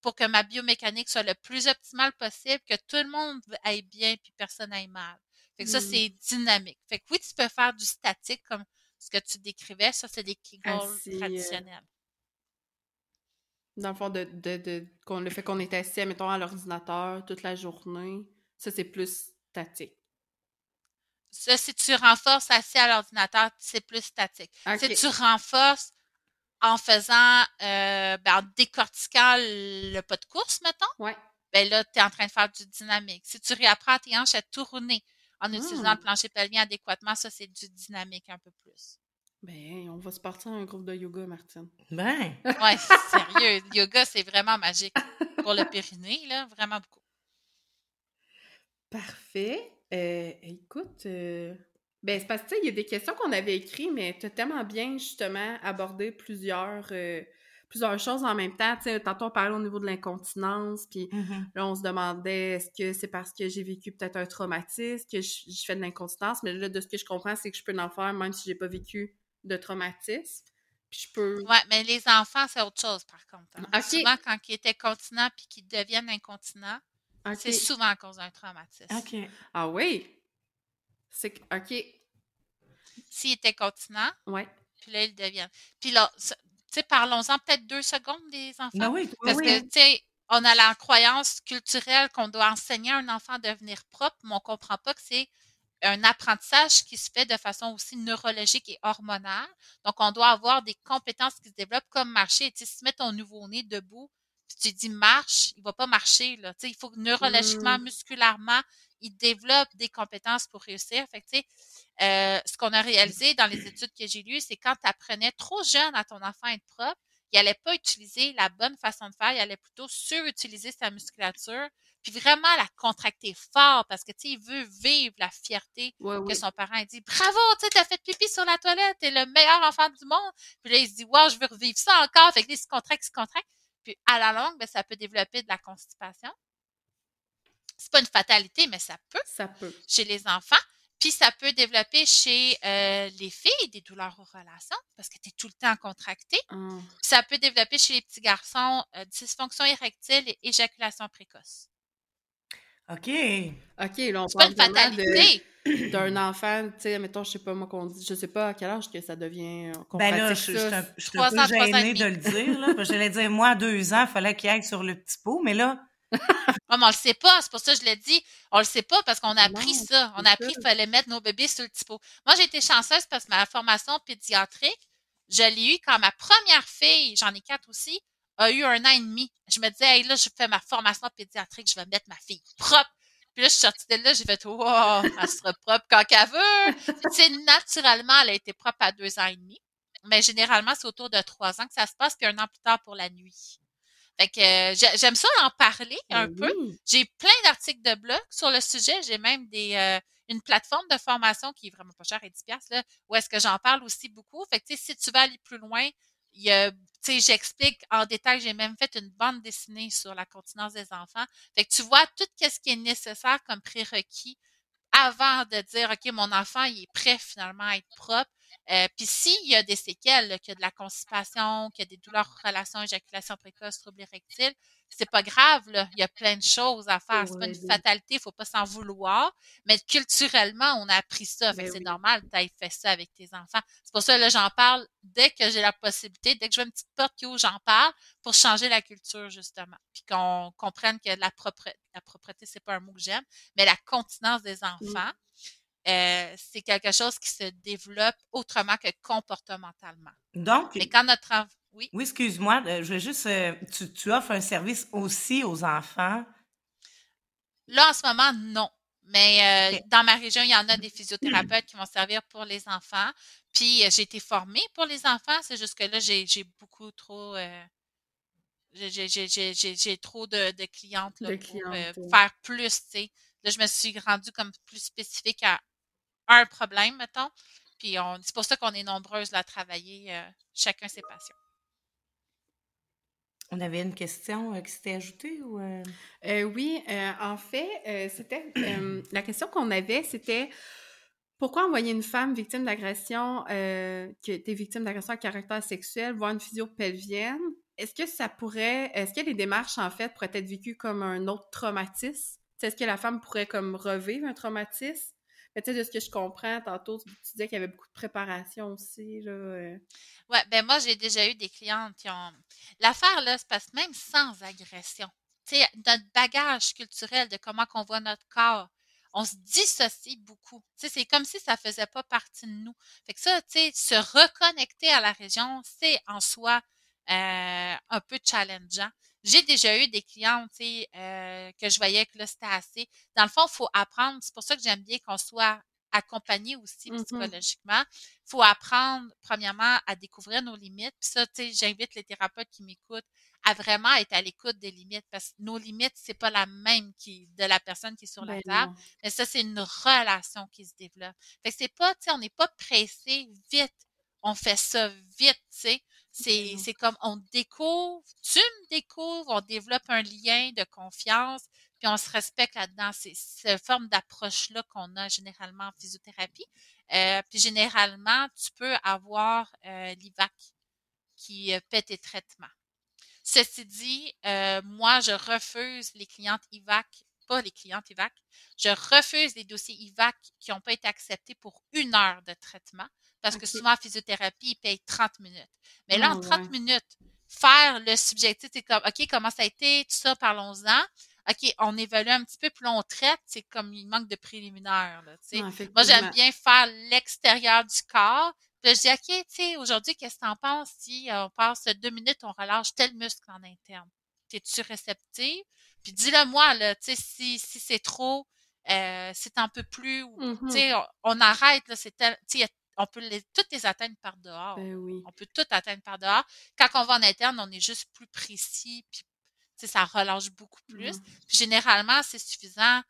Speaker 7: pour que ma biomécanique soit le plus optimale possible, que tout le monde aille bien puis personne aille mal. Fait que ça,
Speaker 1: Mm.
Speaker 7: c'est dynamique. Fait que oui, tu peux faire du statique comme ce que tu décrivais. Ça, c'est des Kegels
Speaker 1: Assis, euh,
Speaker 7: traditionnels.
Speaker 1: Dans le fond, de, de, de, qu'on, le fait qu'on est assis, mettons, à l'ordinateur toute la journée, ça, c'est plus statique.
Speaker 7: Ça, si tu renforces assis à l'ordinateur, c'est plus statique. Si tu renforces en faisant, euh, ben, en décortiquant le pas de course, mettons,
Speaker 1: Ouais.
Speaker 7: ben là, tu es en train de faire du dynamique. Si tu réapprends à tes hanches à tourner en utilisant
Speaker 1: Hmm.
Speaker 7: le plancher pelvien adéquatement, ça, c'est du dynamique un peu plus.
Speaker 1: Ben, on va se partir un groupe de yoga, Martine.
Speaker 2: ben,
Speaker 7: Ouais, sérieux. Le yoga, c'est vraiment magique. Pour le périnée, là, vraiment beaucoup.
Speaker 1: Parfait. Euh, écoute, euh, ben, c'est parce que, tu sais, il y a des questions qu'on avait écrites, mais tu as tellement bien, justement, abordé plusieurs, euh, plusieurs choses en même temps. Tu sais, tantôt, on parlait au niveau de l'incontinence, puis
Speaker 2: mhm.
Speaker 1: là, on se demandait est-ce que c'est parce que j'ai vécu peut-être un traumatisme que je, je fais de l'incontinence, mais là, de ce que je comprends, c'est que je peux en faire même si j'ai pas vécu de traumatisme. Puis je peux.
Speaker 7: Ouais, mais les enfants, c'est autre chose, par contre. hein. Souvent, quand ils étaient continents puis qu'ils deviennent incontinents, c'est souvent à cause d'un traumatisme.
Speaker 2: OK.
Speaker 1: Ah oui! C'est que. OK.
Speaker 7: S'ils étaient continents,
Speaker 1: Ouais.
Speaker 7: puis là, ils deviennent. Puis là, sais, parlons-en peut-être deux secondes des enfants.
Speaker 2: Ben oui, oui,
Speaker 7: Parce
Speaker 2: oui.
Speaker 7: que, tu sais, on a la croyance culturelle qu'on doit enseigner à un enfant à devenir propre, mais on comprend pas que c'est un apprentissage qui se fait de façon aussi neurologique et hormonale. Donc, on doit avoir des compétences qui se développent comme marcher. Tu sais, si tu mets ton nouveau-né debout, puis tu dis marche, il va pas marcher. Là. Tu sais, il faut que neurologiquement,
Speaker 1: Mmh.
Speaker 7: musculairement, il développe des compétences pour réussir. Fait que, tu sais, euh, ce qu'on a réalisé dans les études que j'ai lues, c'est quand tu apprenais trop jeune à ton enfant à être propre, il allait pas utiliser la bonne façon de faire, il allait plutôt surutiliser sa musculature, puis vraiment la contracter fort parce que, tu sais, il veut vivre la fierté
Speaker 1: Ouais,
Speaker 7: que
Speaker 1: oui.
Speaker 7: son parent il dit bravo, tu sais, t'as fait pipi sur la toilette, t'es le meilleur enfant du monde. Puis là, il se dit wow, je veux revivre ça encore. Fait que là, il se contracte, il se contracte. Puis à la longue, ben, ça peut développer de la constipation. C'est pas une fatalité, mais ça peut
Speaker 1: Ça peut.
Speaker 7: chez les enfants. Puis ça peut développer chez euh, les filles des douleurs aux relations parce que tu es tout le temps contracté.
Speaker 1: Ah.
Speaker 7: Puis ça peut développer chez les petits garçons euh, dysfonction érectile et éjaculation précoce.
Speaker 2: OK.
Speaker 1: OK, là, on
Speaker 7: C'est pas une fatalité.
Speaker 1: d'un enfant, tu sais, mettons, je sais pas moi qu'on dit, je sais pas à quel âge que ça devient, qu'on
Speaker 2: Ben là, je, suis un- je suis
Speaker 7: Trois
Speaker 2: un peu gênée de le dire. Là, J'allais dire, moi, à deux ans, il fallait qu'il aille sur le petit pot, mais là,
Speaker 7: Ouais, mais on le sait pas, c'est pour ça que je l'ai dit. On le sait pas parce qu'on a appris
Speaker 1: Non,
Speaker 7: ça. On a appris qu'il fallait mettre nos bébés sur le pot. Moi, j'ai été chanceuse parce que ma formation pédiatrique, je l'ai eu quand ma première fille, j'en ai quatre aussi, a eu un an et demi. Je me disais, hey, là, je fais ma formation pédiatrique, je vais mettre ma fille propre. Puis là, je suis sortie de là, j'ai fait, wow, elle sera propre quand qu'elle veut. tu sais, naturellement, elle a été propre à deux ans et demi. Mais généralement, c'est autour de trois ans que ça se passe, puis un an plus tard pour la nuit. Fait que euh, j'ai- j'aime ça en parler un
Speaker 1: Ben
Speaker 7: peu. J'ai plein d'articles de blog sur le sujet. J'ai même des euh, une plateforme de formation qui est vraiment pas chère et 10 piastres, là, où est-ce que j'en parle aussi beaucoup. Fait que, si tu veux aller plus loin, il y a, tu sais, j'explique en détail. J'ai même fait une bande dessinée sur la continence des enfants. Fait que tu vois tout ce qui est nécessaire comme prérequis avant de dire, OK, mon enfant, il est prêt finalement à être propre. Euh, Puis s'il y a des séquelles, qu'il y a de la constipation, qu'il y a des douleurs relations, éjaculation précoce, troubles érectiles, c'est pas grave, là. Il y a plein de choses à faire. C'est pas une
Speaker 1: oui.
Speaker 7: fatalité, faut pas s'en vouloir. Mais culturellement, on a appris ça. Fait que c'est
Speaker 1: oui.
Speaker 7: normal que tu fait ça avec tes enfants. C'est pour ça, là, j'en parle dès que j'ai la possibilité, dès que je vois une petite porte qui j'en parle pour changer la culture, justement. Puis qu'on comprenne que la propreté, la propreté, c'est pas un mot que j'aime, mais la continence des enfants, euh, c'est quelque chose qui se développe autrement que comportementalement.
Speaker 2: donc,
Speaker 7: Mais quand notre enfant, oui,
Speaker 2: oui, excuse-moi, euh, je veux juste, euh, tu, tu offres un service aussi aux enfants?
Speaker 7: là, en ce moment, non. Mais euh, dans ma région, il y en a des physiothérapeutes qui vont servir pour les enfants. Puis, j'ai été formée pour les enfants. C'est juste que là, j'ai beaucoup trop... euh, j'ai- j'ai- j'ai j'ai- j'ai- j'ai trop de, de clientes là,
Speaker 1: De
Speaker 7: pour
Speaker 1: clientes,
Speaker 7: euh, faire plus. Là, je me suis rendue comme plus spécifique à un problème, mettons. Puis on, c'est pour ça qu'on est nombreuses là, à travailler euh, chacun ses passions.
Speaker 2: On avait une question euh, qui s'était ajoutée ou... euh?
Speaker 1: Euh, oui, euh, en fait, euh, c'était euh, la question qu'on avait, c'était pourquoi envoyer une femme victime d'agression, euh, qui était victime d'agression à caractère sexuel, voir une physio pelvienne? Est-ce que ça pourrait, est-ce que les démarches, en fait, pourraient être vécues comme un autre traumatisme? Est-ce que la femme pourrait comme revivre un traumatisme? Mais tu sais, de ce que je comprends, tantôt, tu disais qu'il y avait beaucoup de préparation aussi, là. euh.
Speaker 7: Ouais, ben moi, j'ai déjà eu des clientes qui ont. L'affaire, là, se passe même sans agression. Tu sais, notre bagage culturel de comment qu'on voit notre corps, on se dissocie beaucoup. Tu sais, c'est comme si ça faisait pas partie de nous. Fait que ça, tu sais, se reconnecter à la région, c'est en soi euh, un peu challengeant. J'ai déjà eu des clients, tu sais, euh, que je voyais que là, c'était assez. Dans le fond, il faut apprendre. C'est pour ça que j'aime bien qu'on soit accompagné aussi
Speaker 1: Mhm.
Speaker 7: psychologiquement. Il faut apprendre, premièrement, à découvrir nos limites. Puis ça, tu sais, j'invite les thérapeutes qui m'écoutent à vraiment être à l'écoute des limites parce que nos limites, c'est pas la même qui, de la personne qui est sur la
Speaker 1: Ben
Speaker 7: table.
Speaker 1: non.
Speaker 7: Mais ça, c'est une relation qui se développe. Fait que c'est pas, tu sais, on n'est pas pressé vite. On fait ça vite, tu sais. C'est, c'est comme on découvre, tu me découvres, on développe un lien de confiance, puis on se respecte là-dedans. C'est cette forme d'approche-là qu'on a généralement en physiothérapie. Euh, puis généralement, tu peux avoir euh, l'IVAC qui euh, fait tes traitements. Ceci dit, euh, moi, je refuse les clientes IVAC, pas les clientes IVAC, je refuse les dossiers IVAC qui n'ont pas été acceptés pour une heure de traitement parce que souvent en physiothérapie, ils payent 30 minutes. Mais là,
Speaker 1: Ah,
Speaker 7: en 30
Speaker 1: ouais.
Speaker 7: minutes, faire le subjectif, c'est comme, OK, comment ça a été, tout ça, parlons-en. OK, on évalue un petit peu, puis on traite, c'est comme il manque de préliminaire. Là, Moi, j'aime bien faire l'extérieur du corps. Puis je dis, OK, tu sais, aujourd'hui, qu'est-ce que tu en penses si euh, on passe deux minutes, on relâche tel muscle en interne? T'es-tu réceptive? Puis dis-le moi, là, tu sais, si, si c'est trop, euh, si t'en peux plus, tu
Speaker 1: Mmh
Speaker 7: sais, on, on arrête, là, c'est on peut les, toutes les atteindre par dehors.
Speaker 1: Ben oui.
Speaker 7: On peut tout atteindre par dehors. Quand on va en interne, on est juste plus précis, puis ça relâche beaucoup plus.
Speaker 1: Mmh.
Speaker 7: Puis généralement, c'est suffisant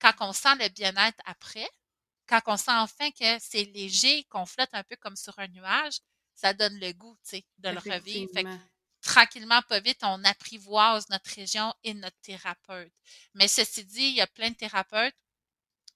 Speaker 7: quand on sent le bien-être après, quand on sent enfin que c'est léger, qu'on flotte un peu comme sur un nuage, ça donne le goût, tu sais, de le revivre. Fait que,
Speaker 1: Effectivement.
Speaker 7: Tranquillement, pas vite, on apprivoise notre région et notre thérapeute. Mais ceci dit, il y a plein de thérapeutes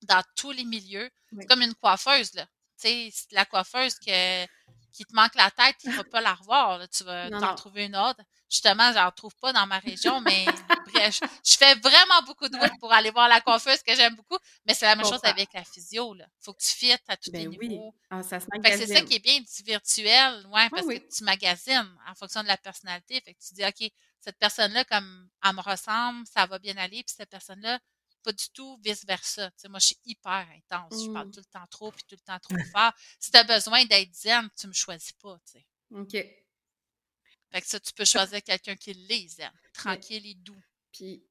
Speaker 7: dans tous les milieux.
Speaker 1: Oui.
Speaker 7: C'est comme une coiffeuse, là. Tu sais, c'est la coiffeuse que, qui te manque la tête, tu vas pas la revoir, là. Tu vas t'en trouver une autre. Justement, j'en trouve pas dans ma région, mais bref, je, je fais vraiment beaucoup de route pour aller voir la coiffeuse que j'aime beaucoup, mais c'est la même chose avec la physio, là. Faut que tu fites à tous les
Speaker 1: Ben oui.
Speaker 7: niveaux.
Speaker 1: Ah,
Speaker 7: c'est ça qui est bien du virtuel, ouais, parce
Speaker 1: oui.
Speaker 7: que tu magasines en fonction de la personnalité. Fait que tu dis, OK, cette personne-là, comme elle me ressemble, ça va bien aller, puis cette personne-là, pas du tout, vice-versa. Tu sais, moi, je suis hyper intense. Je parle
Speaker 1: Mm.
Speaker 7: tout le temps trop, puis tout le temps trop fort. Si tu as besoin d'être zen, tu me choisis pas, tu sais.
Speaker 1: OK.
Speaker 7: Fait que ça, tu peux choisir quelqu'un qui l'est zen, tranquille et doux.
Speaker 1: Puis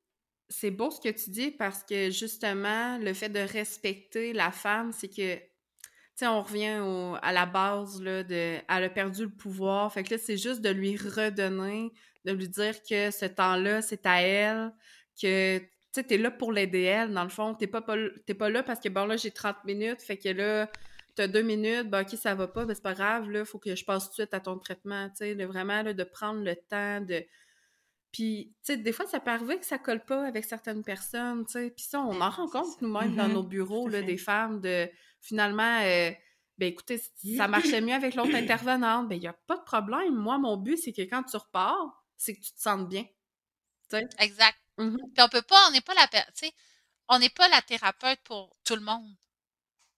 Speaker 1: c'est beau ce que tu dis parce que justement, le fait de respecter la femme, c'est que, tu sais, on revient au- à la base, là, de, elle a perdu le pouvoir. Fait que là, c'est juste de lui redonner, de lui dire que ce temps-là, c'est à elle, que, tu sais, t'es là pour l'aider elle, dans le fond. T'es pas, pas, t'es pas là parce que, bon, là, j'ai 30 minutes, fait que là, t'as deux minutes, ben, ok, ça va pas, ben, c'est pas grave, là, faut que je passe tout de suite à ton traitement, tu sais, vraiment, là, de prendre le temps de puis, tu sais, des fois, ça peut arriver que ça colle pas avec certaines personnes, tu sais. Puis ça, on en rend compte nous-mêmes dans
Speaker 2: Mhm,
Speaker 1: nos bureaux, là, des femmes, de finalement, euh, ben écoutez, ça marchait mieux avec l'autre intervenante, ben il y a pas de problème. Moi, mon but, c'est que quand tu repars, c'est que tu te sentes bien. Tu sais?
Speaker 7: Exact.
Speaker 1: Mhm.
Speaker 7: Puis on peut pas, on n'est pas la, per- tu sais, on n'est pas la thérapeute pour tout le monde.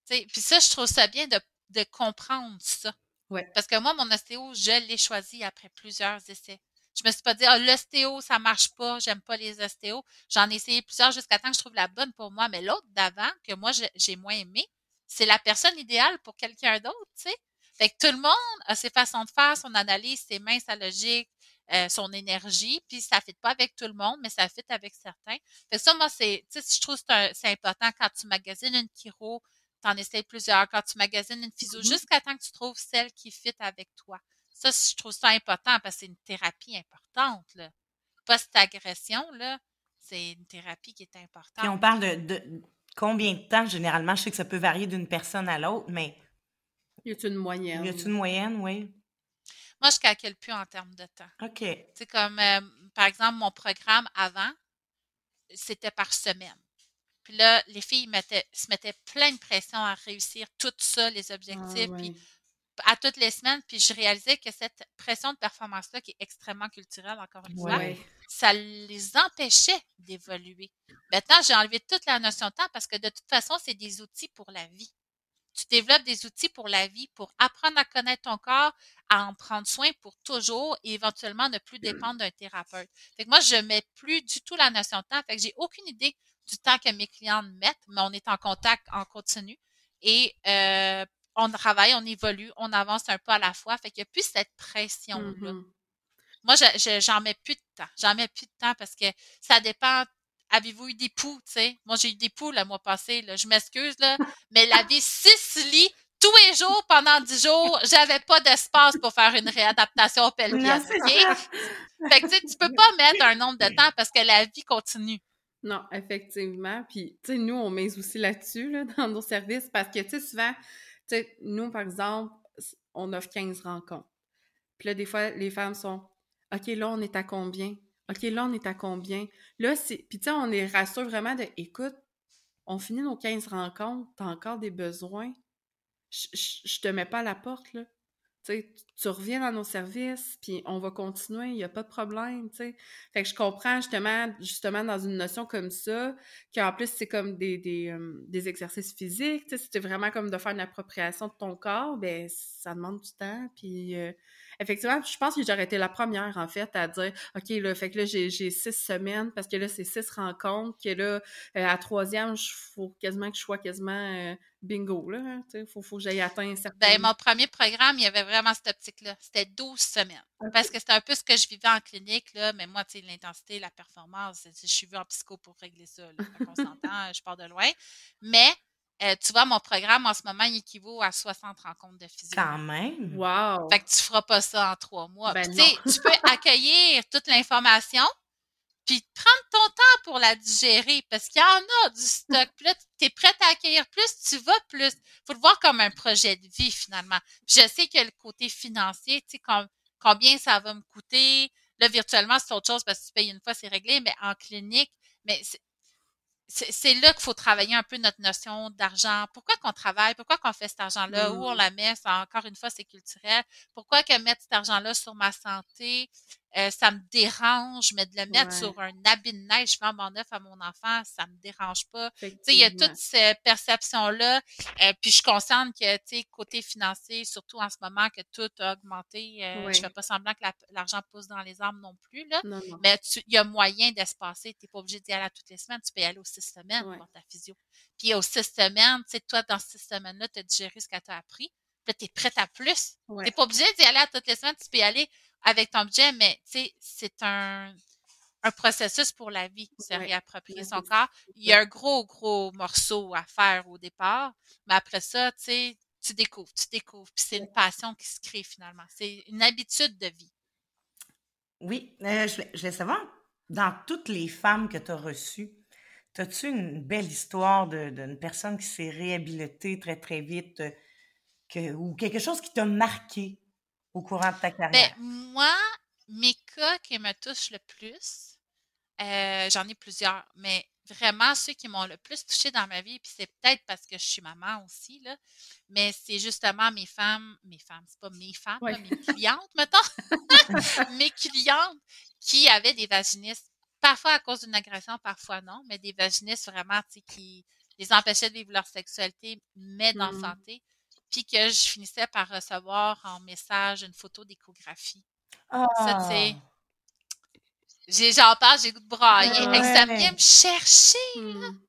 Speaker 7: Puis ça, je trouve ça bien de, de comprendre ça.
Speaker 1: Ouais.
Speaker 7: Parce que moi, mon ostéo, je l'ai choisi après plusieurs essais. Je me suis pas dit, ah, l'ostéo, ça marche pas, j'aime pas les ostéos. J'en ai essayé plusieurs jusqu'à temps que je trouve la bonne pour moi. Mais l'autre d'avant, que moi, j'ai- moins aimé, c'est la personne idéale pour quelqu'un d'autre, tu sais. Fait que tout le monde a ses façons de faire, son analyse, ses mains, sa logique, euh, son énergie, puis ça fit pas avec tout le monde, mais ça fit avec certains. Fait que ça, moi, c'est, tu sais, je trouve que c'est important quand tu magasines une chiro, t'en essayes plusieurs, quand tu magasines une physio,
Speaker 1: Mhm.
Speaker 7: jusqu'à temps que tu trouves celle qui fit avec toi. Ça, je trouve ça important parce que c'est une thérapie importante, là. Post-agression, là, c'est une thérapie qui est importante.
Speaker 2: Puis on parle de, de combien de temps, généralement, je sais que ça peut varier d'une personne à l'autre, mais
Speaker 1: Y a-tu une moyenne?
Speaker 2: y a-t-il une moyenne, oui?
Speaker 7: Moi, je calcule plus en termes de temps.
Speaker 2: OK.
Speaker 7: C'est comme, euh, par exemple, mon programme avant, c'était par semaine. Puis là, les filles mettaient, se mettaient plein de pression à réussir tout ça, les
Speaker 1: Ah,
Speaker 7: objectifs,
Speaker 1: ouais.
Speaker 7: puis à toutes les semaines. Puis je réalisais que cette pression de performance-là, qui est extrêmement culturelle, encore une fois,
Speaker 1: Ouais.
Speaker 7: ça les empêchait d'évoluer. Maintenant, j'ai enlevé toute la notion de temps parce que de toute façon, c'est des outils pour la vie. Tu développes des outils pour la vie, pour apprendre à connaître ton corps, à en prendre soin pour toujours et éventuellement ne plus dépendre d'un thérapeute. Fait que moi, je mets plus du tout la notion de temps. Fait que j'ai aucune idée du temps que mes clients mettent, mais on est en contact en continu et euh, on travaille, on évolue, on avance un pas à la fois. Fait qu'il n'y a plus cette pression-là.
Speaker 1: Mhm.
Speaker 7: Moi, je, je- j'en mets plus de temps. J'en mets plus de temps parce que ça dépend. Avez-vous eu des poux, tu sais? Moi, j'ai eu des poux le mois passé, là. Je m'excuse, là. Mais laver six lits tous les jours pendant dix jours, j'avais pas d'espace pour faire une réadaptation pelvienne. Fait que, tu sais, tu peux pas mettre un nombre de temps parce que la vie continue.
Speaker 1: Non, effectivement. Puis, tu sais, nous, on mise aussi là-dessus, là, dans nos services, parce que, tu sais, souvent, tu sais, nous, par exemple, on offre 15 rencontres. Puis là, des fois, les femmes sont, OK, là, on est à combien? OK, là, on est à combien? Là, c'est... Puis, tu sais, on les rassure vraiment de, écoute, on finit nos 15 rencontres, t'as encore des besoins. Je te mets pas à la porte, là. Tu reviens dans nos services, puis on va continuer, il n'y a pas de problème. Fait que je comprends justement, justement dans une notion comme ça, qu'en plus c'est comme des, des, euh, des exercices physiques, tu sais, c'était vraiment comme de faire une appropriation de ton corps, ben ça demande du temps, puis euh, effectivement, je pense que j'aurais été la première, en fait, à dire, OK, là, fait que là, j'ai six semaines, parce que là, c'est six rencontres, que là, euh, à troisième, il faut quasiment que je sois quasiment euh, bingo, là. Hein, il faut, faut que j'aille atteindre un certain...
Speaker 7: Ben, mon premier programme, il y avait vraiment cette optique-là. C'était 12 semaines. Parce que c'était un peu ce que je vivais en clinique, là, mais moi, tu sais, l'intensité, la performance, je suis vue en psycho pour régler ça, là. on s'entend, je pars de loin. Mais euh, tu vois, mon programme en ce moment, il équivaut à 60 rencontres de physio.
Speaker 2: Quand même.
Speaker 1: Wow.
Speaker 7: Fait que tu feras pas ça en trois mois.
Speaker 1: Ben
Speaker 7: tu peux accueillir toute l'information, puis prendre ton temps pour la digérer, parce qu'il y en a du stock. Puis là, tu es prête à accueillir plus, tu vas plus. faut le voir comme un projet de vie, finalement. Puis je sais que le côté financier, tu sais, combien ça va me coûter. Là, virtuellement, c'est autre chose parce que tu payes une fois, c'est réglé, mais en clinique, mais c'est là qu'il faut travailler un peu notre notion d'argent. Pourquoi qu'on travaille? Pourquoi qu'on fait cet argent-là? Où on mmh. la met? encore une fois, c'est culturel. Pourquoi que mettre cet argent-là sur ma santé? Euh, ça me dérange, mais de le mettre sur un habit de neige, je mon neuf à mon enfant, ça me dérange pas. Tu sais, il y a toute cette perception-là. Euh, puis je consciente que, tu sais, côté financier, surtout en ce moment que tout a augmenté, euh, je fais pas semblant que l'argent pousse dans les arbres non plus, là. Mais il y a moyen d'espacer. Tu n'es pas obligé d'y aller à toutes les semaines. Tu peux y aller aux six semaines pour ta physio. Puis aux six semaines, tu sais, toi, dans ces six semaines-là, tu as digéré ce qu'elle t'a appris. Puis là, tu es prête à plus. Tu n'es pas obligé d'y aller à toutes les semaines. Tu peux y aller avec ton budget, mais tu sais, c'est un, un processus pour la vie, se réapproprier son corps. Il y a un gros, gros morceau à faire au départ, mais après ça, tu sais, tu découvres, tu découvres, puis c'est une passion qui se crée finalement. C'est une habitude de vie.
Speaker 2: Oui, euh, je, je, vais savoir, dans toutes les femmes que tu as reçues, as-tu une belle histoire d'une personne qui s'est réhabilitée très, très vite euh, que, ou quelque chose qui t'a marqué au courant de ta ben, carrière?
Speaker 7: moi, mes cas qui me touchent le plus, euh, j'en ai plusieurs, mais vraiment ceux qui m'ont le plus touché dans ma vie, puis c'est peut-être parce que je suis maman aussi, là, mais c'est justement mes femmes, mes femmes, c'est pas mes femmes, mes clientes, mettons, mes clientes qui avaient des vaginistes, parfois à cause d'une agression, parfois non, mais des vaginistes vraiment, qui les empêchaient de vivre leur sexualité, mais dans la mmh. santé puis que je finissais par recevoir en message une photo d'échographie. Ça, tu sais. Ah! J'en parle, j'ai goût de brailler. Ça vient me chercher, là. Mmh.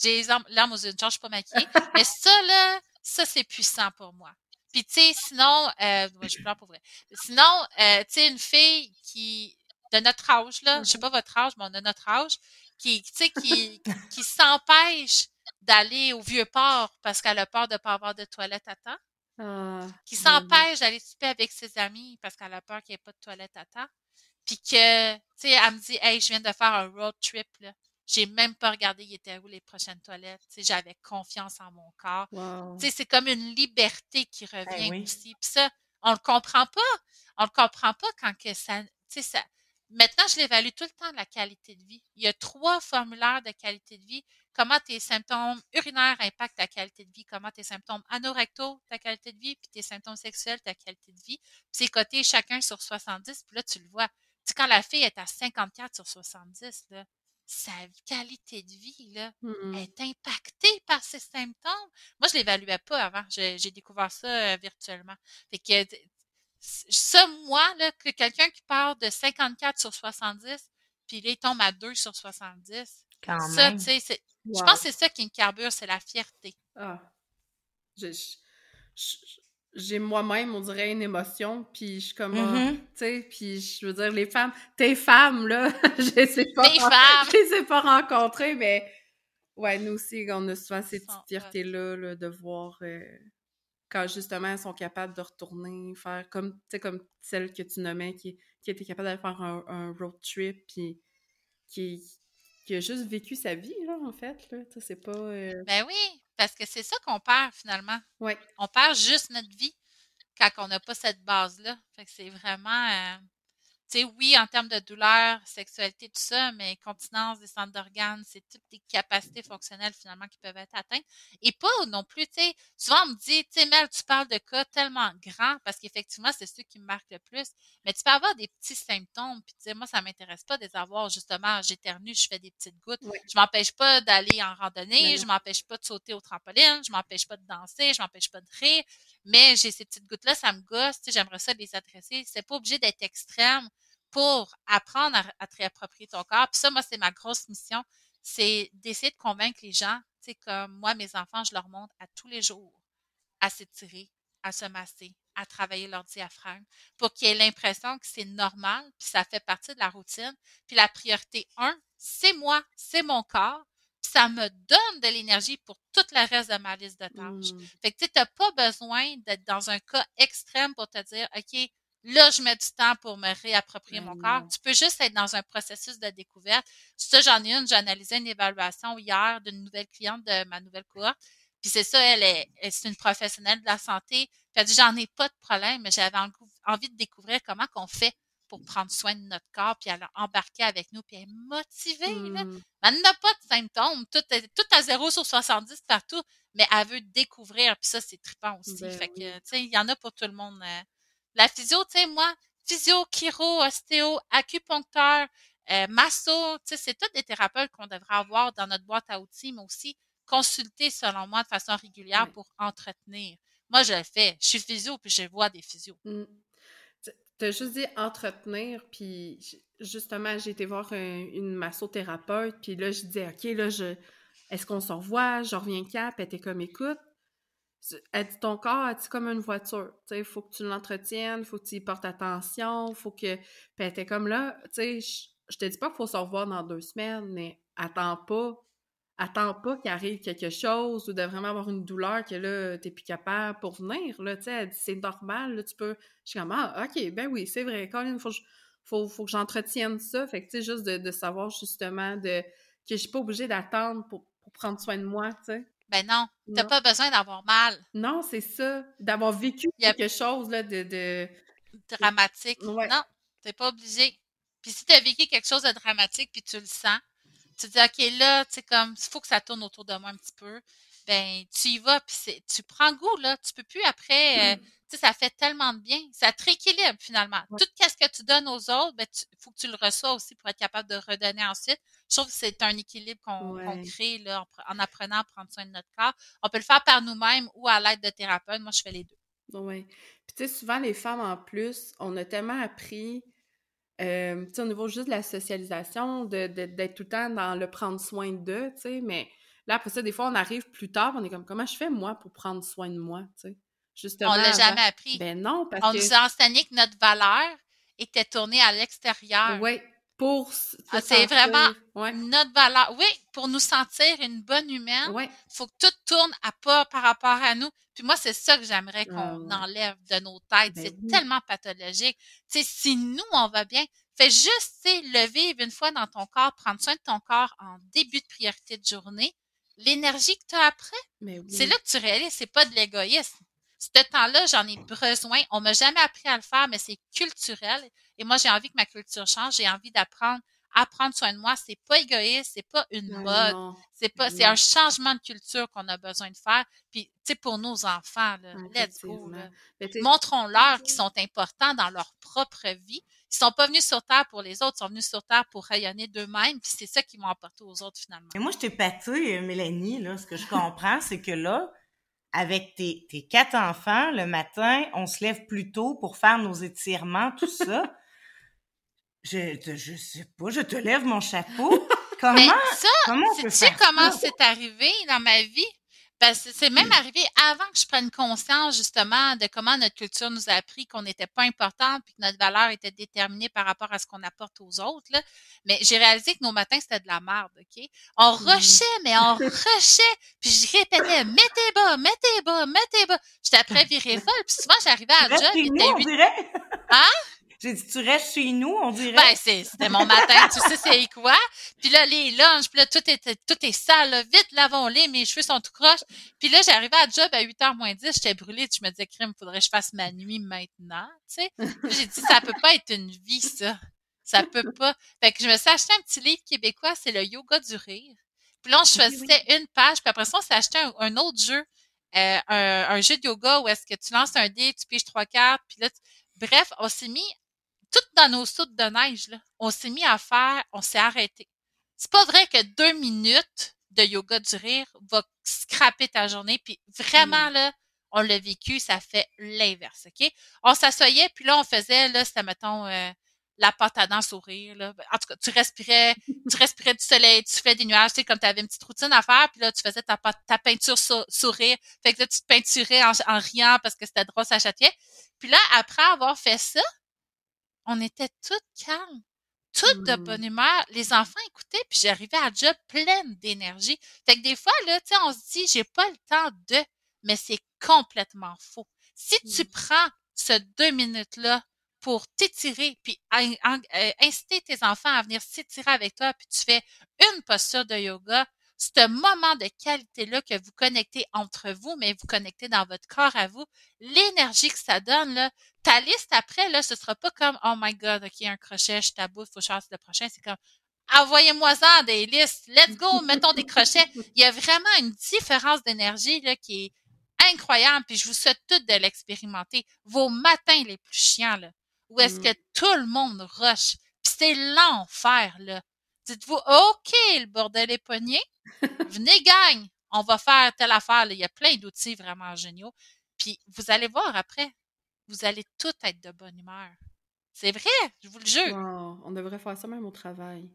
Speaker 7: J'ai les larmes aux yeux. je suis pas maquillée. mais ça, là, ça, c'est puissant pour moi. Puis, tu sais, sinon, euh, je pleure pour vrai. Sinon, euh, tu sais, une fille qui, de notre âge, là, je sais pas votre âge, mais on a notre âge, qui, tu sais, qui, qui s'empêche d'aller au vieux port parce qu'elle a peur de ne pas avoir de toilette à temps. Ah, qui s'empêche d'aller souper avec ses amis parce qu'elle a peur qu'il n'y ait pas de toilette à temps. Puis que, tu sais, elle me dit, hey, je viens de faire un road trip, là. J'ai même pas regardé il était où les prochaines toilettes. Tu sais, j'avais confiance en mon corps. Tu sais, c'est comme une liberté qui ben revient aussi. Puis ça, on le comprend pas. On le comprend pas quand que ça, tu sais, ça, Maintenant, je l'évalue tout le temps, la qualité de vie. Il y a trois formulaires de qualité de vie. Comment tes symptômes urinaires impactent ta qualité de vie, comment tes symptômes anorectaux, ta qualité de vie, puis tes symptômes sexuels, ta qualité de vie. Puis c'est coté chacun sur 70, puis là, tu le vois. Tu sais, quand la fille est à 54 sur 70, là, sa qualité de vie là, mmh est impactée par ces symptômes. Moi, je l'évaluais pas avant. J'ai découvert ça euh, virtuellement. Fait que ça, moi, là, que quelqu'un qui part de 54 sur 70, puis il tombe à 2 sur 70, ça, tu sais, je pense que c'est ça qui me carbure, c'est la fierté.
Speaker 1: Ah. J'ai moi-même, on dirait, une émotion, puis je suis comme, ah, mm-hmm. tu sais, puis je veux dire, les femmes, tes femmes, là, je les ai pas, je les ai pas rencontrées, mais ouais, nous aussi, on a souvent cette fierté-là, de voir... Euh, quand justement elles sont capables de retourner, faire comme, comme celle que tu nommais, qui, qui était capable d'aller faire un, road trip, puis qui, qui a juste vécu sa vie, là, en fait. Là. C'est pas. Euh
Speaker 7: ben oui, parce que c'est ça qu'on perd finalement.
Speaker 1: Oui.
Speaker 7: On perd juste notre vie quand on n'a pas cette base-là. Fait que c'est vraiment. Euh, oui, en termes de douleur, sexualité, tout ça, mais continence, des centres d'organes, c'est toutes les capacités fonctionnelles finalement qui peuvent être atteintes. Et pas non plus, tu sais, souvent on me dit, tu sais, Mel, tu parles de cas tellement grands parce qu'effectivement, c'est ceux qui me marquent le plus, mais tu peux avoir des petits symptômes, puis tu sais, moi, ça m'intéresse pas de les avoir, justement, j'éternue, je fais des petites gouttes. Je m'empêche pas d'aller en randonnée, je m'empêche pas de sauter au trampoline, je m'empêche pas de danser, je m'empêche pas de rire, mais j'ai ces petites gouttes-là, ça me gosse, tu sais, j'aimerais ça les adresser. C'est pas obligé d'être extrême pour apprendre à, te réapproprier ton corps. Puis ça, moi, c'est ma grosse mission, c'est d'essayer de convaincre les gens, tu sais, comme moi, mes enfants, je leur montre à tous les jours à s'étirer, à se masser, à travailler leur diaphragme pour qu'ils aient l'impression que c'est normal, puis ça fait partie de la routine. Puis la priorité un, c'est moi, c'est mon corps, puis ça me donne de l'énergie pour tout le reste de ma liste de tâches. Mmh. Fait que tu n'as pas besoin d'être dans un cas extrême pour te dire, OK, là, je mets du temps pour me réapproprier mon corps. Tu peux juste être dans un processus de découverte. Ça, j'en ai une, j'ai analysé une évaluation hier d'une nouvelle cliente de ma nouvelle cohorte. Puis c'est ça, elle est, c'est une professionnelle de la santé. Puis elle dit, j'en ai pas de problème, mais j'avais envie de découvrir comment qu'on fait pour prendre soin de notre corps, puis elle a embarqué avec nous, puis elle est motivée. Là. Mmh. Elle n'a pas de symptômes, tout, est, tout à 0 sur 70 partout, mais elle veut découvrir, puis ça, c'est trippant aussi. Ben fait que, tu sais, il y en a pour tout le monde. Euh. La physio, tu sais, moi, physio, chiro, ostéo, acupuncteur, euh, masso, tu sais, c'est tous des thérapeutes qu'on devrait avoir dans notre boîte à outils, mais aussi consulter, selon moi, de façon régulière pour entretenir. Moi, je le fais. Je suis physio, puis je vois des physios.
Speaker 1: Mmh. Tu as juste dit entretenir, puis justement, j'ai été voir une massothérapeute, puis là, je disais, OK, là, je, est-ce qu'on se revoit? Je reviens cap? Elle était comme, écoute, ton corps, dit comme une voiture? Il faut que tu l'entretiennes, faut que tu y portes attention, faut que. Puis était comme là, tu sais, je, te dis pas qu'il faut se revoir dans deux semaines, mais attends pas attends pas qu'il arrive quelque chose ou de vraiment avoir une douleur que là, t'es plus capable pour venir. Là, tu sais, c'est normal, là, tu peux. Je suis comme Ah, ok, ben oui, c'est vrai, Colin, faut, faut, faut que j'entretienne ça. Fait que tu sais, juste de, savoir justement de que je suis pas obligée d'attendre pour, prendre soin de moi, tu sais.
Speaker 7: Ben non, t'as pas besoin d'avoir mal.
Speaker 1: Non, c'est ça. D'avoir vécu quelque chose là, de, de...
Speaker 7: dramatique. Non, t'es pas obligé. Puis si t'as vécu quelque chose de dramatique puis tu le sens, tu dis, OK, là, tu sais, comme, il faut que ça tourne autour de moi un petit peu. Ben, tu y vas, puis tu prends goût, là. Tu peux plus après, euh, tu sais, ça fait tellement de bien. Ça te rééquilibre, finalement. Tout ce que tu donnes aux autres, ben, il faut que tu le reçois aussi pour être capable de redonner ensuite. Je trouve que c'est un équilibre qu'on crée, là, en, apprenant à prendre soin de notre corps. On peut le faire par nous-mêmes ou à l'aide de thérapeutes. Moi, je fais les deux.
Speaker 1: Oui. Puis, tu sais, souvent, les femmes, en plus, on a tellement appris euh, au niveau juste de la socialisation, d'être de, tout le temps dans le prendre soin d'eux, tu sais, mais là, après ça, des fois, on arrive plus tard, on est comme, comment je fais, moi, pour prendre soin de moi, tu sais?
Speaker 7: Justement. On l'a jamais appris.
Speaker 1: Ben non, parce
Speaker 7: on
Speaker 1: que...
Speaker 7: nous a enseigné que notre valeur était tournée à l'extérieur.
Speaker 1: Oui, pour
Speaker 7: ah, c'est vraiment notre valeur. Oui, pour nous sentir une bonne humaine, il faut que tout tourne à pas par rapport à nous. Puis moi, c'est ça que j'aimerais qu'on enlève de nos têtes. Ben c'est tellement pathologique. Tu sais, si nous, on va bien, fais juste, le vivre une fois dans ton corps, prendre soin de ton corps en début de priorité de journée. L'énergie que tu as après, c'est là que tu réalises, c'est pas de l'égoïsme. Ce temps-là, j'en ai besoin. On m'a jamais appris à le faire, mais c'est culturel. Et moi, j'ai envie que ma culture change. J'ai envie d'apprendre à prendre soin de moi. C'est pas égoïste, c'est pas une mode. C'est pas, c'est un changement de culture qu'on a besoin de faire. Puis, tu sais, pour nos enfants, là, let's go. Montrons-leur qu'ils sont importants dans leur propre vie. Ils sont pas venus sur Terre pour les autres, ils sont venus sur Terre pour rayonner d'eux-mêmes, puis c'est ça qu'ils vont apporter aux autres finalement.
Speaker 2: Mais moi, je t'ai pâté, Mélanie, là, ce que je comprends, c'est que là, avec tes, tes quatre enfants, le matin, on se lève plus tôt pour faire nos étirements, tout ça. Je, je sais pas, je te lève mon chapeau. Comment? Mais
Speaker 7: ça, comment tu sais comment c'est arrivé dans ma vie? Ben, c'est même arrivé avant que je prenne conscience justement de comment notre culture nous a appris qu'on n'était pas important puis que notre valeur était déterminée par rapport à ce qu'on apporte aux autres. Là. Mais j'ai réalisé que nos matins, c'était de la merde, OK? On mmh. rushait, mais on rushait. Puis je répétais, mettez bas, mettez bas, mettez bas. J'étais après virée folle. Puis souvent, j'arrivais à la job, était 8... Hein?
Speaker 2: J'ai dit, tu restes chez nous, on dirait.
Speaker 7: Ben, c'était mon matin, tu sais c'est quoi? Puis là, les lunchs, puis là, tout est, tout est sale, là. vite, lavons-les, mes cheveux sont tout croches. Puis là, j'arrivais à job à 8h moins 10, j'étais brûlée, je me disais, crime, faudrait que je fasse ma nuit maintenant, tu sais. j'ai dit, ça peut pas être une vie, ça. Ça peut pas. Fait que je me suis acheté un petit livre québécois, c'est le yoga du rire. Puis là, on choisissait une page, puis après ça, on s'est acheté un, autre jeu, euh, un, jeu de yoga où est-ce que tu lances un dé, tu piges trois cartes, puis là, bref, on s'est mis tout dans nos soutes de neige, là, on s'est mis à faire, on s'est arrêté. C'est pas vrai que deux minutes de yoga du rire va scraper ta journée. Puis vraiment, là, on l'a vécu, ça fait l'inverse, OK? On s'assoyait, puis là, on faisait, là, c'était, mettons, euh, la pâte à dents sourire, là. En tout cas, tu respirais, tu respirais du soleil, tu fais des nuages, tu sais, comme tu avais une petite routine à faire, puis là, tu faisais ta, ta peinture sourire. Fait que là, tu te peinturais en, riant parce que c'était drôle, ça châtiait. Puis là, après avoir fait ça, on était toutes calmes toutes de mmh. bonne humeur. Les enfants écoutaient, puis j'arrivais à job pleine d'énergie. Fait que des fois, là, tu sais, on se dit, j'ai pas le temps de, mais c'est complètement faux. Si tu mmh. prends ce deux minutes-là pour t'étirer, puis euh, inciter tes enfants à venir s'étirer avec toi, puis tu fais une posture de yoga, ce moment de qualité-là que vous connectez entre vous, mais vous connectez dans votre corps à vous, l'énergie que ça donne, là, ta liste après, là, ce sera pas comme, oh my god, OK, un crochet, je taboute, faut chasser le prochain. C'est comme, envoyez-moi ça des listes, let's go, mettons des crochets. Il y a vraiment une différence d'énergie, là, qui est incroyable, puis je vous souhaite toutes de l'expérimenter. Vos matins les plus chiants, là, où est-ce que mm. tout le monde rush, puis c'est l'enfer, là. Dites-vous, OK, le bordel est pogné. Venez, gagne. On va faire telle affaire. Il y a plein d'outils vraiment géniaux. Puis vous allez voir après, vous allez tout être de bonne humeur. C'est vrai, je vous le jure.
Speaker 1: on devrait faire ça même au travail.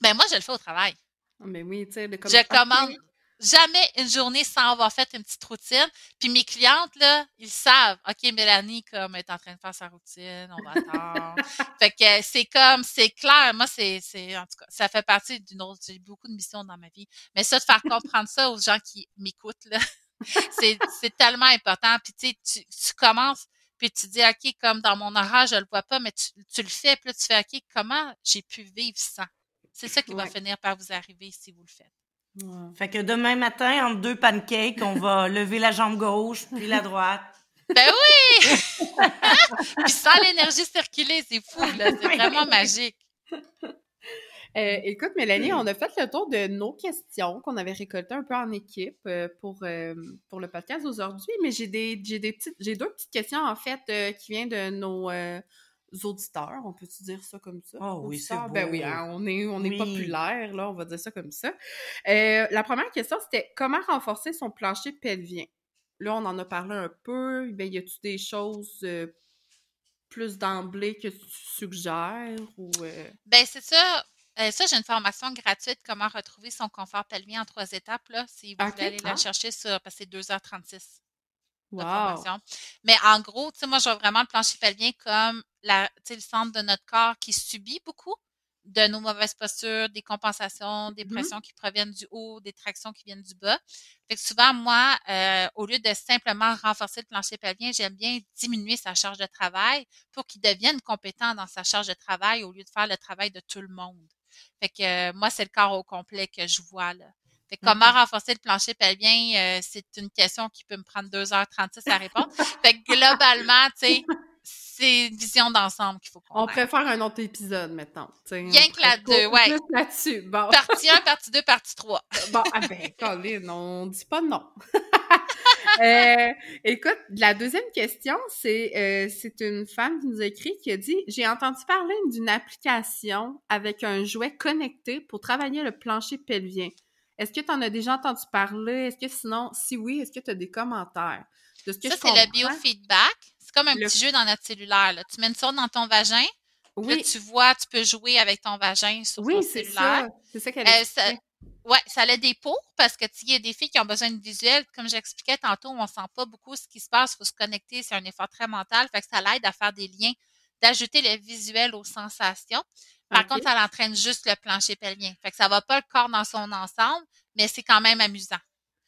Speaker 7: Ben moi, je le fais au travail.
Speaker 1: Mais ah, oui, tu sais,
Speaker 7: Je commande jamais une journée sans avoir fait une petite routine. Puis mes clientes, là, ils savent, OK, Mélanie, comme, est en train de faire sa routine, on va attendre. fait que c'est comme, c'est clair. Moi, c'est, c'est, en tout cas, ça fait partie d'une autre, j'ai beaucoup de missions dans ma vie. Mais ça, de faire comprendre ça aux gens qui m'écoutent, là, c'est, c'est tellement important. Puis tu sais, tu, commences, puis tu dis, OK, comme dans mon horaire, je le vois pas, mais tu, tu le fais, puis là, tu fais, OK, comment j'ai pu vivre sans? C'est ça qui va finir par vous arriver si vous le faites.
Speaker 2: Fait que demain matin, entre deux pancakes, on va lever la jambe gauche puis la droite.
Speaker 7: Ben oui! puis sans l'énergie circuler, c'est fou, là. C'est vraiment magique.
Speaker 1: Euh, écoute, Mélanie, on a fait le tour de nos questions qu'on avait récoltées un peu en équipe euh, pour, euh, pour le podcast aujourd'hui, mais j'ai des, j'ai des petites, j'ai deux petites questions en fait qui viennent de nos auditeurs, on peut-tu dire ça comme ça?
Speaker 2: Oh oui, c'est
Speaker 1: Ben oui, hein, on est, on est populaire, là, on va dire ça comme ça. Euh, la première question, c'était comment renforcer son plancher pelvien? Là, on en a parlé un peu. Ben, y a-tu des choses euh, plus d'emblée que tu suggères? Ou, euh?
Speaker 7: Ben, c'est ça. ça, j'ai une formation gratuite, comment retrouver son confort pelvien en trois étapes, là, si vous voulez aller la ah. chercher sur, parce que c'est 2h36. Wow. Mais en gros, tu sais, moi, je vois vraiment le plancher pelvien comme la, le centre de notre corps qui subit beaucoup de nos mauvaises postures, des compensations, des mmh pressions qui proviennent du haut, des tractions qui viennent du bas. Fait que souvent, moi, euh, au lieu de simplement renforcer le plancher pelvien, j'aime bien diminuer sa charge de travail pour qu'il devienne compétent dans sa charge de travail au lieu de faire le travail de tout le monde. Fait que euh, moi, c'est le corps au complet que je vois là. Fait comment renforcer le plancher pelvien, euh, c'est une question qui peut me prendre 2h36 à répondre. fait que globalement, tu sais, c'est une vision d'ensemble qu'il faut qu'on
Speaker 1: On préfère un autre épisode maintenant.
Speaker 7: Rien que la deux, ouais.
Speaker 1: là-dessus. Bon.
Speaker 7: Partie 1, partie 2, partie 3.
Speaker 1: bon, ah ben, Colin, on dit pas non. euh, écoute, la deuxième question, c'est euh, c'est une femme qui nous a écrit qui a dit J'ai entendu parler d'une application avec un jouet connecté pour travailler le plancher pelvien. Est-ce que tu en as déjà entendu parler? Est-ce que sinon, si oui, est-ce que tu as des commentaires?
Speaker 7: ça, c'est le biofeedback. C'est comme un petit jeu dans notre cellulaire. Tu mets une sonde dans ton vagin. Oui. tu vois, tu peux jouer avec ton vagin sur ton cellulaire.
Speaker 1: Oui, c'est ça qu'elle a euh,
Speaker 7: Ouais, ça a des pots parce que il y a des filles qui ont besoin de visuel. Comme j'expliquais tantôt, on sent pas beaucoup ce qui se passe. Il faut se connecter. C'est un effort très mental. Fait que ça l'aide à faire des liens, d'ajouter le visuel aux sensations. Par contre, ça entraîne juste le plancher pelvien. Fait que ça va pas le corps dans son ensemble, mais c'est quand même amusant.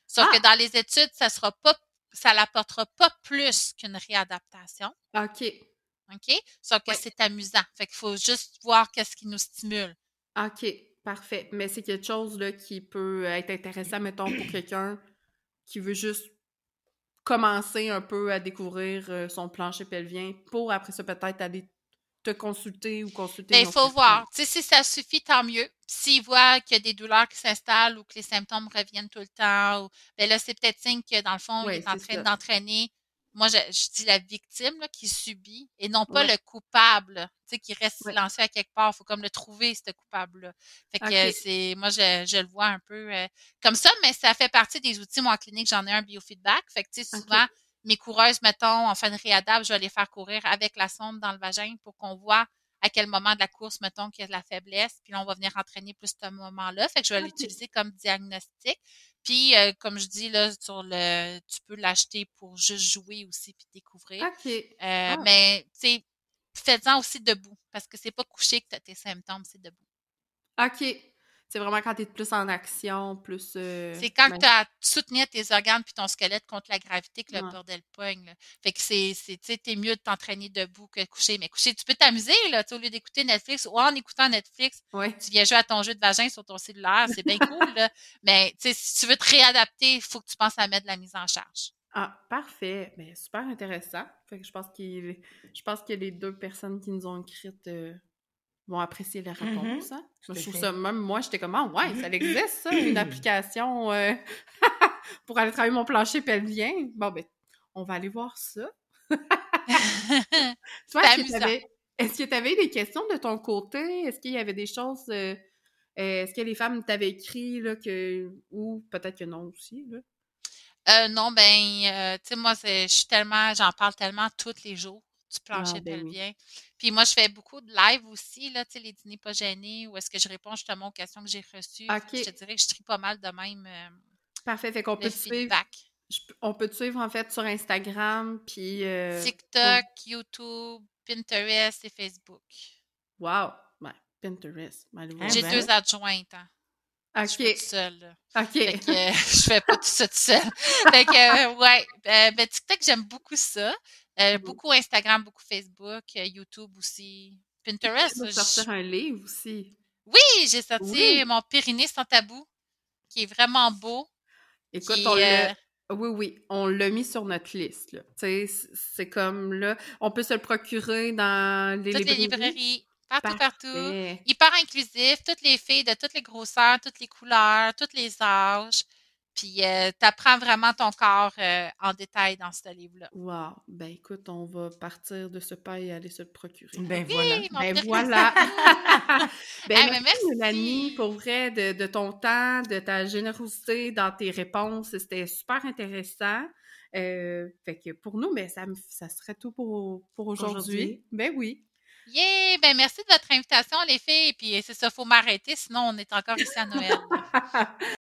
Speaker 7: Sauf que ah! dans les études, ça sera pas, ça l'apportera pas plus qu'une réadaptation.
Speaker 1: OK.
Speaker 7: OK? Sauf que c'est amusant. Fait qu'il faut juste voir qu'est-ce qui nous stimule.
Speaker 1: OK. Parfait. Mais c'est quelque chose là, qui peut être intéressant, mettons, pour quelqu'un qui veut juste commencer un peu à découvrir euh, son plancher pelvien pour après ça peut-être aller te consulter ou consulter.
Speaker 7: Mais ben, il faut voir. Si ça suffit, tant mieux. S'il voit qu'il y a des douleurs qui s'installent ou que les symptômes reviennent tout le temps, ou, ben là, c'est peut-être signe que dans le fond, il est en train d'entraîner. Moi, je, dis la victime là, qui subit et non pas le coupable, tu sais, qui reste silencieux à quelque part. Il faut comme le trouver, ce coupable-là. Fait que c'est, moi, je, je, le vois un peu euh, comme ça, mais ça fait partie des outils. Moi, en clinique, j'en ai un biofeedback. Fait que, tu sais, souvent, mes coureuses, mettons, en fin de réadapte, je vais les faire courir avec la sonde dans le vagin pour qu'on voit à quel moment de la course, mettons, qu'il y a de la faiblesse, puis là, on va venir entraîner plus ce moment-là. Fait que je vais l'utiliser comme diagnostic. Puis, euh, comme je dis, là, sur le, tu peux l'acheter pour juste jouer aussi puis découvrir.
Speaker 1: OK.
Speaker 7: Euh,
Speaker 1: Ah.
Speaker 7: Mais, tu sais, faites-en aussi debout, parce que c'est pas couché que tu as tes symptômes, c'est debout.
Speaker 1: OK. C'est vraiment quand tu es plus en action, plus. euh,
Speaker 7: C'est quand
Speaker 1: ben,
Speaker 7: tu as soutenu tes organes puis ton squelette contre la gravité que le
Speaker 1: Ouais.
Speaker 7: bordel pogne. là. Fait que c'est, t'es mieux de t'entraîner debout que couché. Mais couché, tu peux t'amuser, là, au lieu d'écouter Netflix ou en écoutant Netflix,
Speaker 1: Ouais.
Speaker 7: tu viens jouer à ton jeu de vagin sur ton cellulaire, c'est bien cool, là. Mais, si tu veux te réadapter, il faut que tu penses à mettre de la mise en charge.
Speaker 1: Ah, parfait. Ben, super intéressant. Fait que je pense qu'il je pense que les deux personnes qui nous ont écrites euh, vont apprécier la réponse. hein.
Speaker 2: tout
Speaker 1: Je trouve ça, même moi, j'étais comme, ah ouais, ça existe, ça, une application euh, pour aller travailler mon plancher pelvien. Bon, ben, on va aller voir ça. Toi,
Speaker 7: C'est
Speaker 1: est-ce que
Speaker 7: amusant.
Speaker 1: t'avais- est-ce que tu avais des questions de ton côté? Est-ce qu'il y avait des choses. euh, euh, est-ce que les femmes t'avaient écrit, là, que. Ou peut-être que non aussi, là?
Speaker 7: Euh, non, ben, tu sais, moi, je suis tellement, j'en parle tellement tous les jours du plancher
Speaker 1: Ah, ben oui.
Speaker 7: Puis moi, je fais beaucoup de live aussi, là, tu sais, les dîners pas gênés, où est-ce que je réponds justement aux questions que j'ai reçues.
Speaker 1: Ok.
Speaker 7: Je te dirais que je trie pas mal de même euh,
Speaker 1: Parfait. Fait qu'on peut suivre.
Speaker 7: feedback.
Speaker 1: je peux- on peut te suivre en fait sur Instagram, puis. euh,
Speaker 7: TikTok, YouTube, Pinterest et Facebook.
Speaker 1: Wow! Ouais, Pinterest. Ben.
Speaker 2: Ah
Speaker 7: J'ai
Speaker 2: ben.
Speaker 7: deux adjointes. Hein. Je suis
Speaker 1: Ok,
Speaker 7: toute seule. là.
Speaker 1: ok.
Speaker 7: Fait que euh, je fais pas tout ça toute seule. Fait que, euh, ouais. Euh, ben, TikTok, j'aime beaucoup ça. Euh,
Speaker 1: Mhm.
Speaker 7: beaucoup Instagram, beaucoup Facebook, euh, YouTube aussi. Pinterest.
Speaker 1: Tu sortir un livre aussi.
Speaker 7: Oui, j'ai sorti
Speaker 1: Oui.
Speaker 7: mon Pyrénées sans tabou, qui est vraiment beau.
Speaker 1: Écoute, on l'a.
Speaker 7: euh,
Speaker 1: Oui, oui, on l'a mis sur notre liste. c'est comme là, on peut se le procurer dans les
Speaker 7: toutes les
Speaker 1: librairies.
Speaker 7: partout, partout. Hyper inclusif, toutes les filles de toutes les grosseurs, toutes les couleurs, tous les âges. Puis, tu apprends vraiment ton corps euh, en détail dans ce livre-là.
Speaker 1: Wow! Ben écoute, on va partir de ce pas et aller se le procurer.
Speaker 2: Ben
Speaker 7: Oui,
Speaker 2: voilà.
Speaker 7: mon
Speaker 1: Ben voilà! ben,
Speaker 7: Ah,
Speaker 1: merci,
Speaker 7: merci.
Speaker 1: Mélanie, pour vrai, de, de ton temps, de ta générosité dans tes réponses. C'était super intéressant. Euh, fait que pour nous, ben, ça, ça serait tout pour, pour aujourd'hui. Ben oui.
Speaker 7: Yeah! Ben merci de votre invitation, les filles. Puis, c'est ça, faut m'arrêter, sinon on est encore ici à Noël.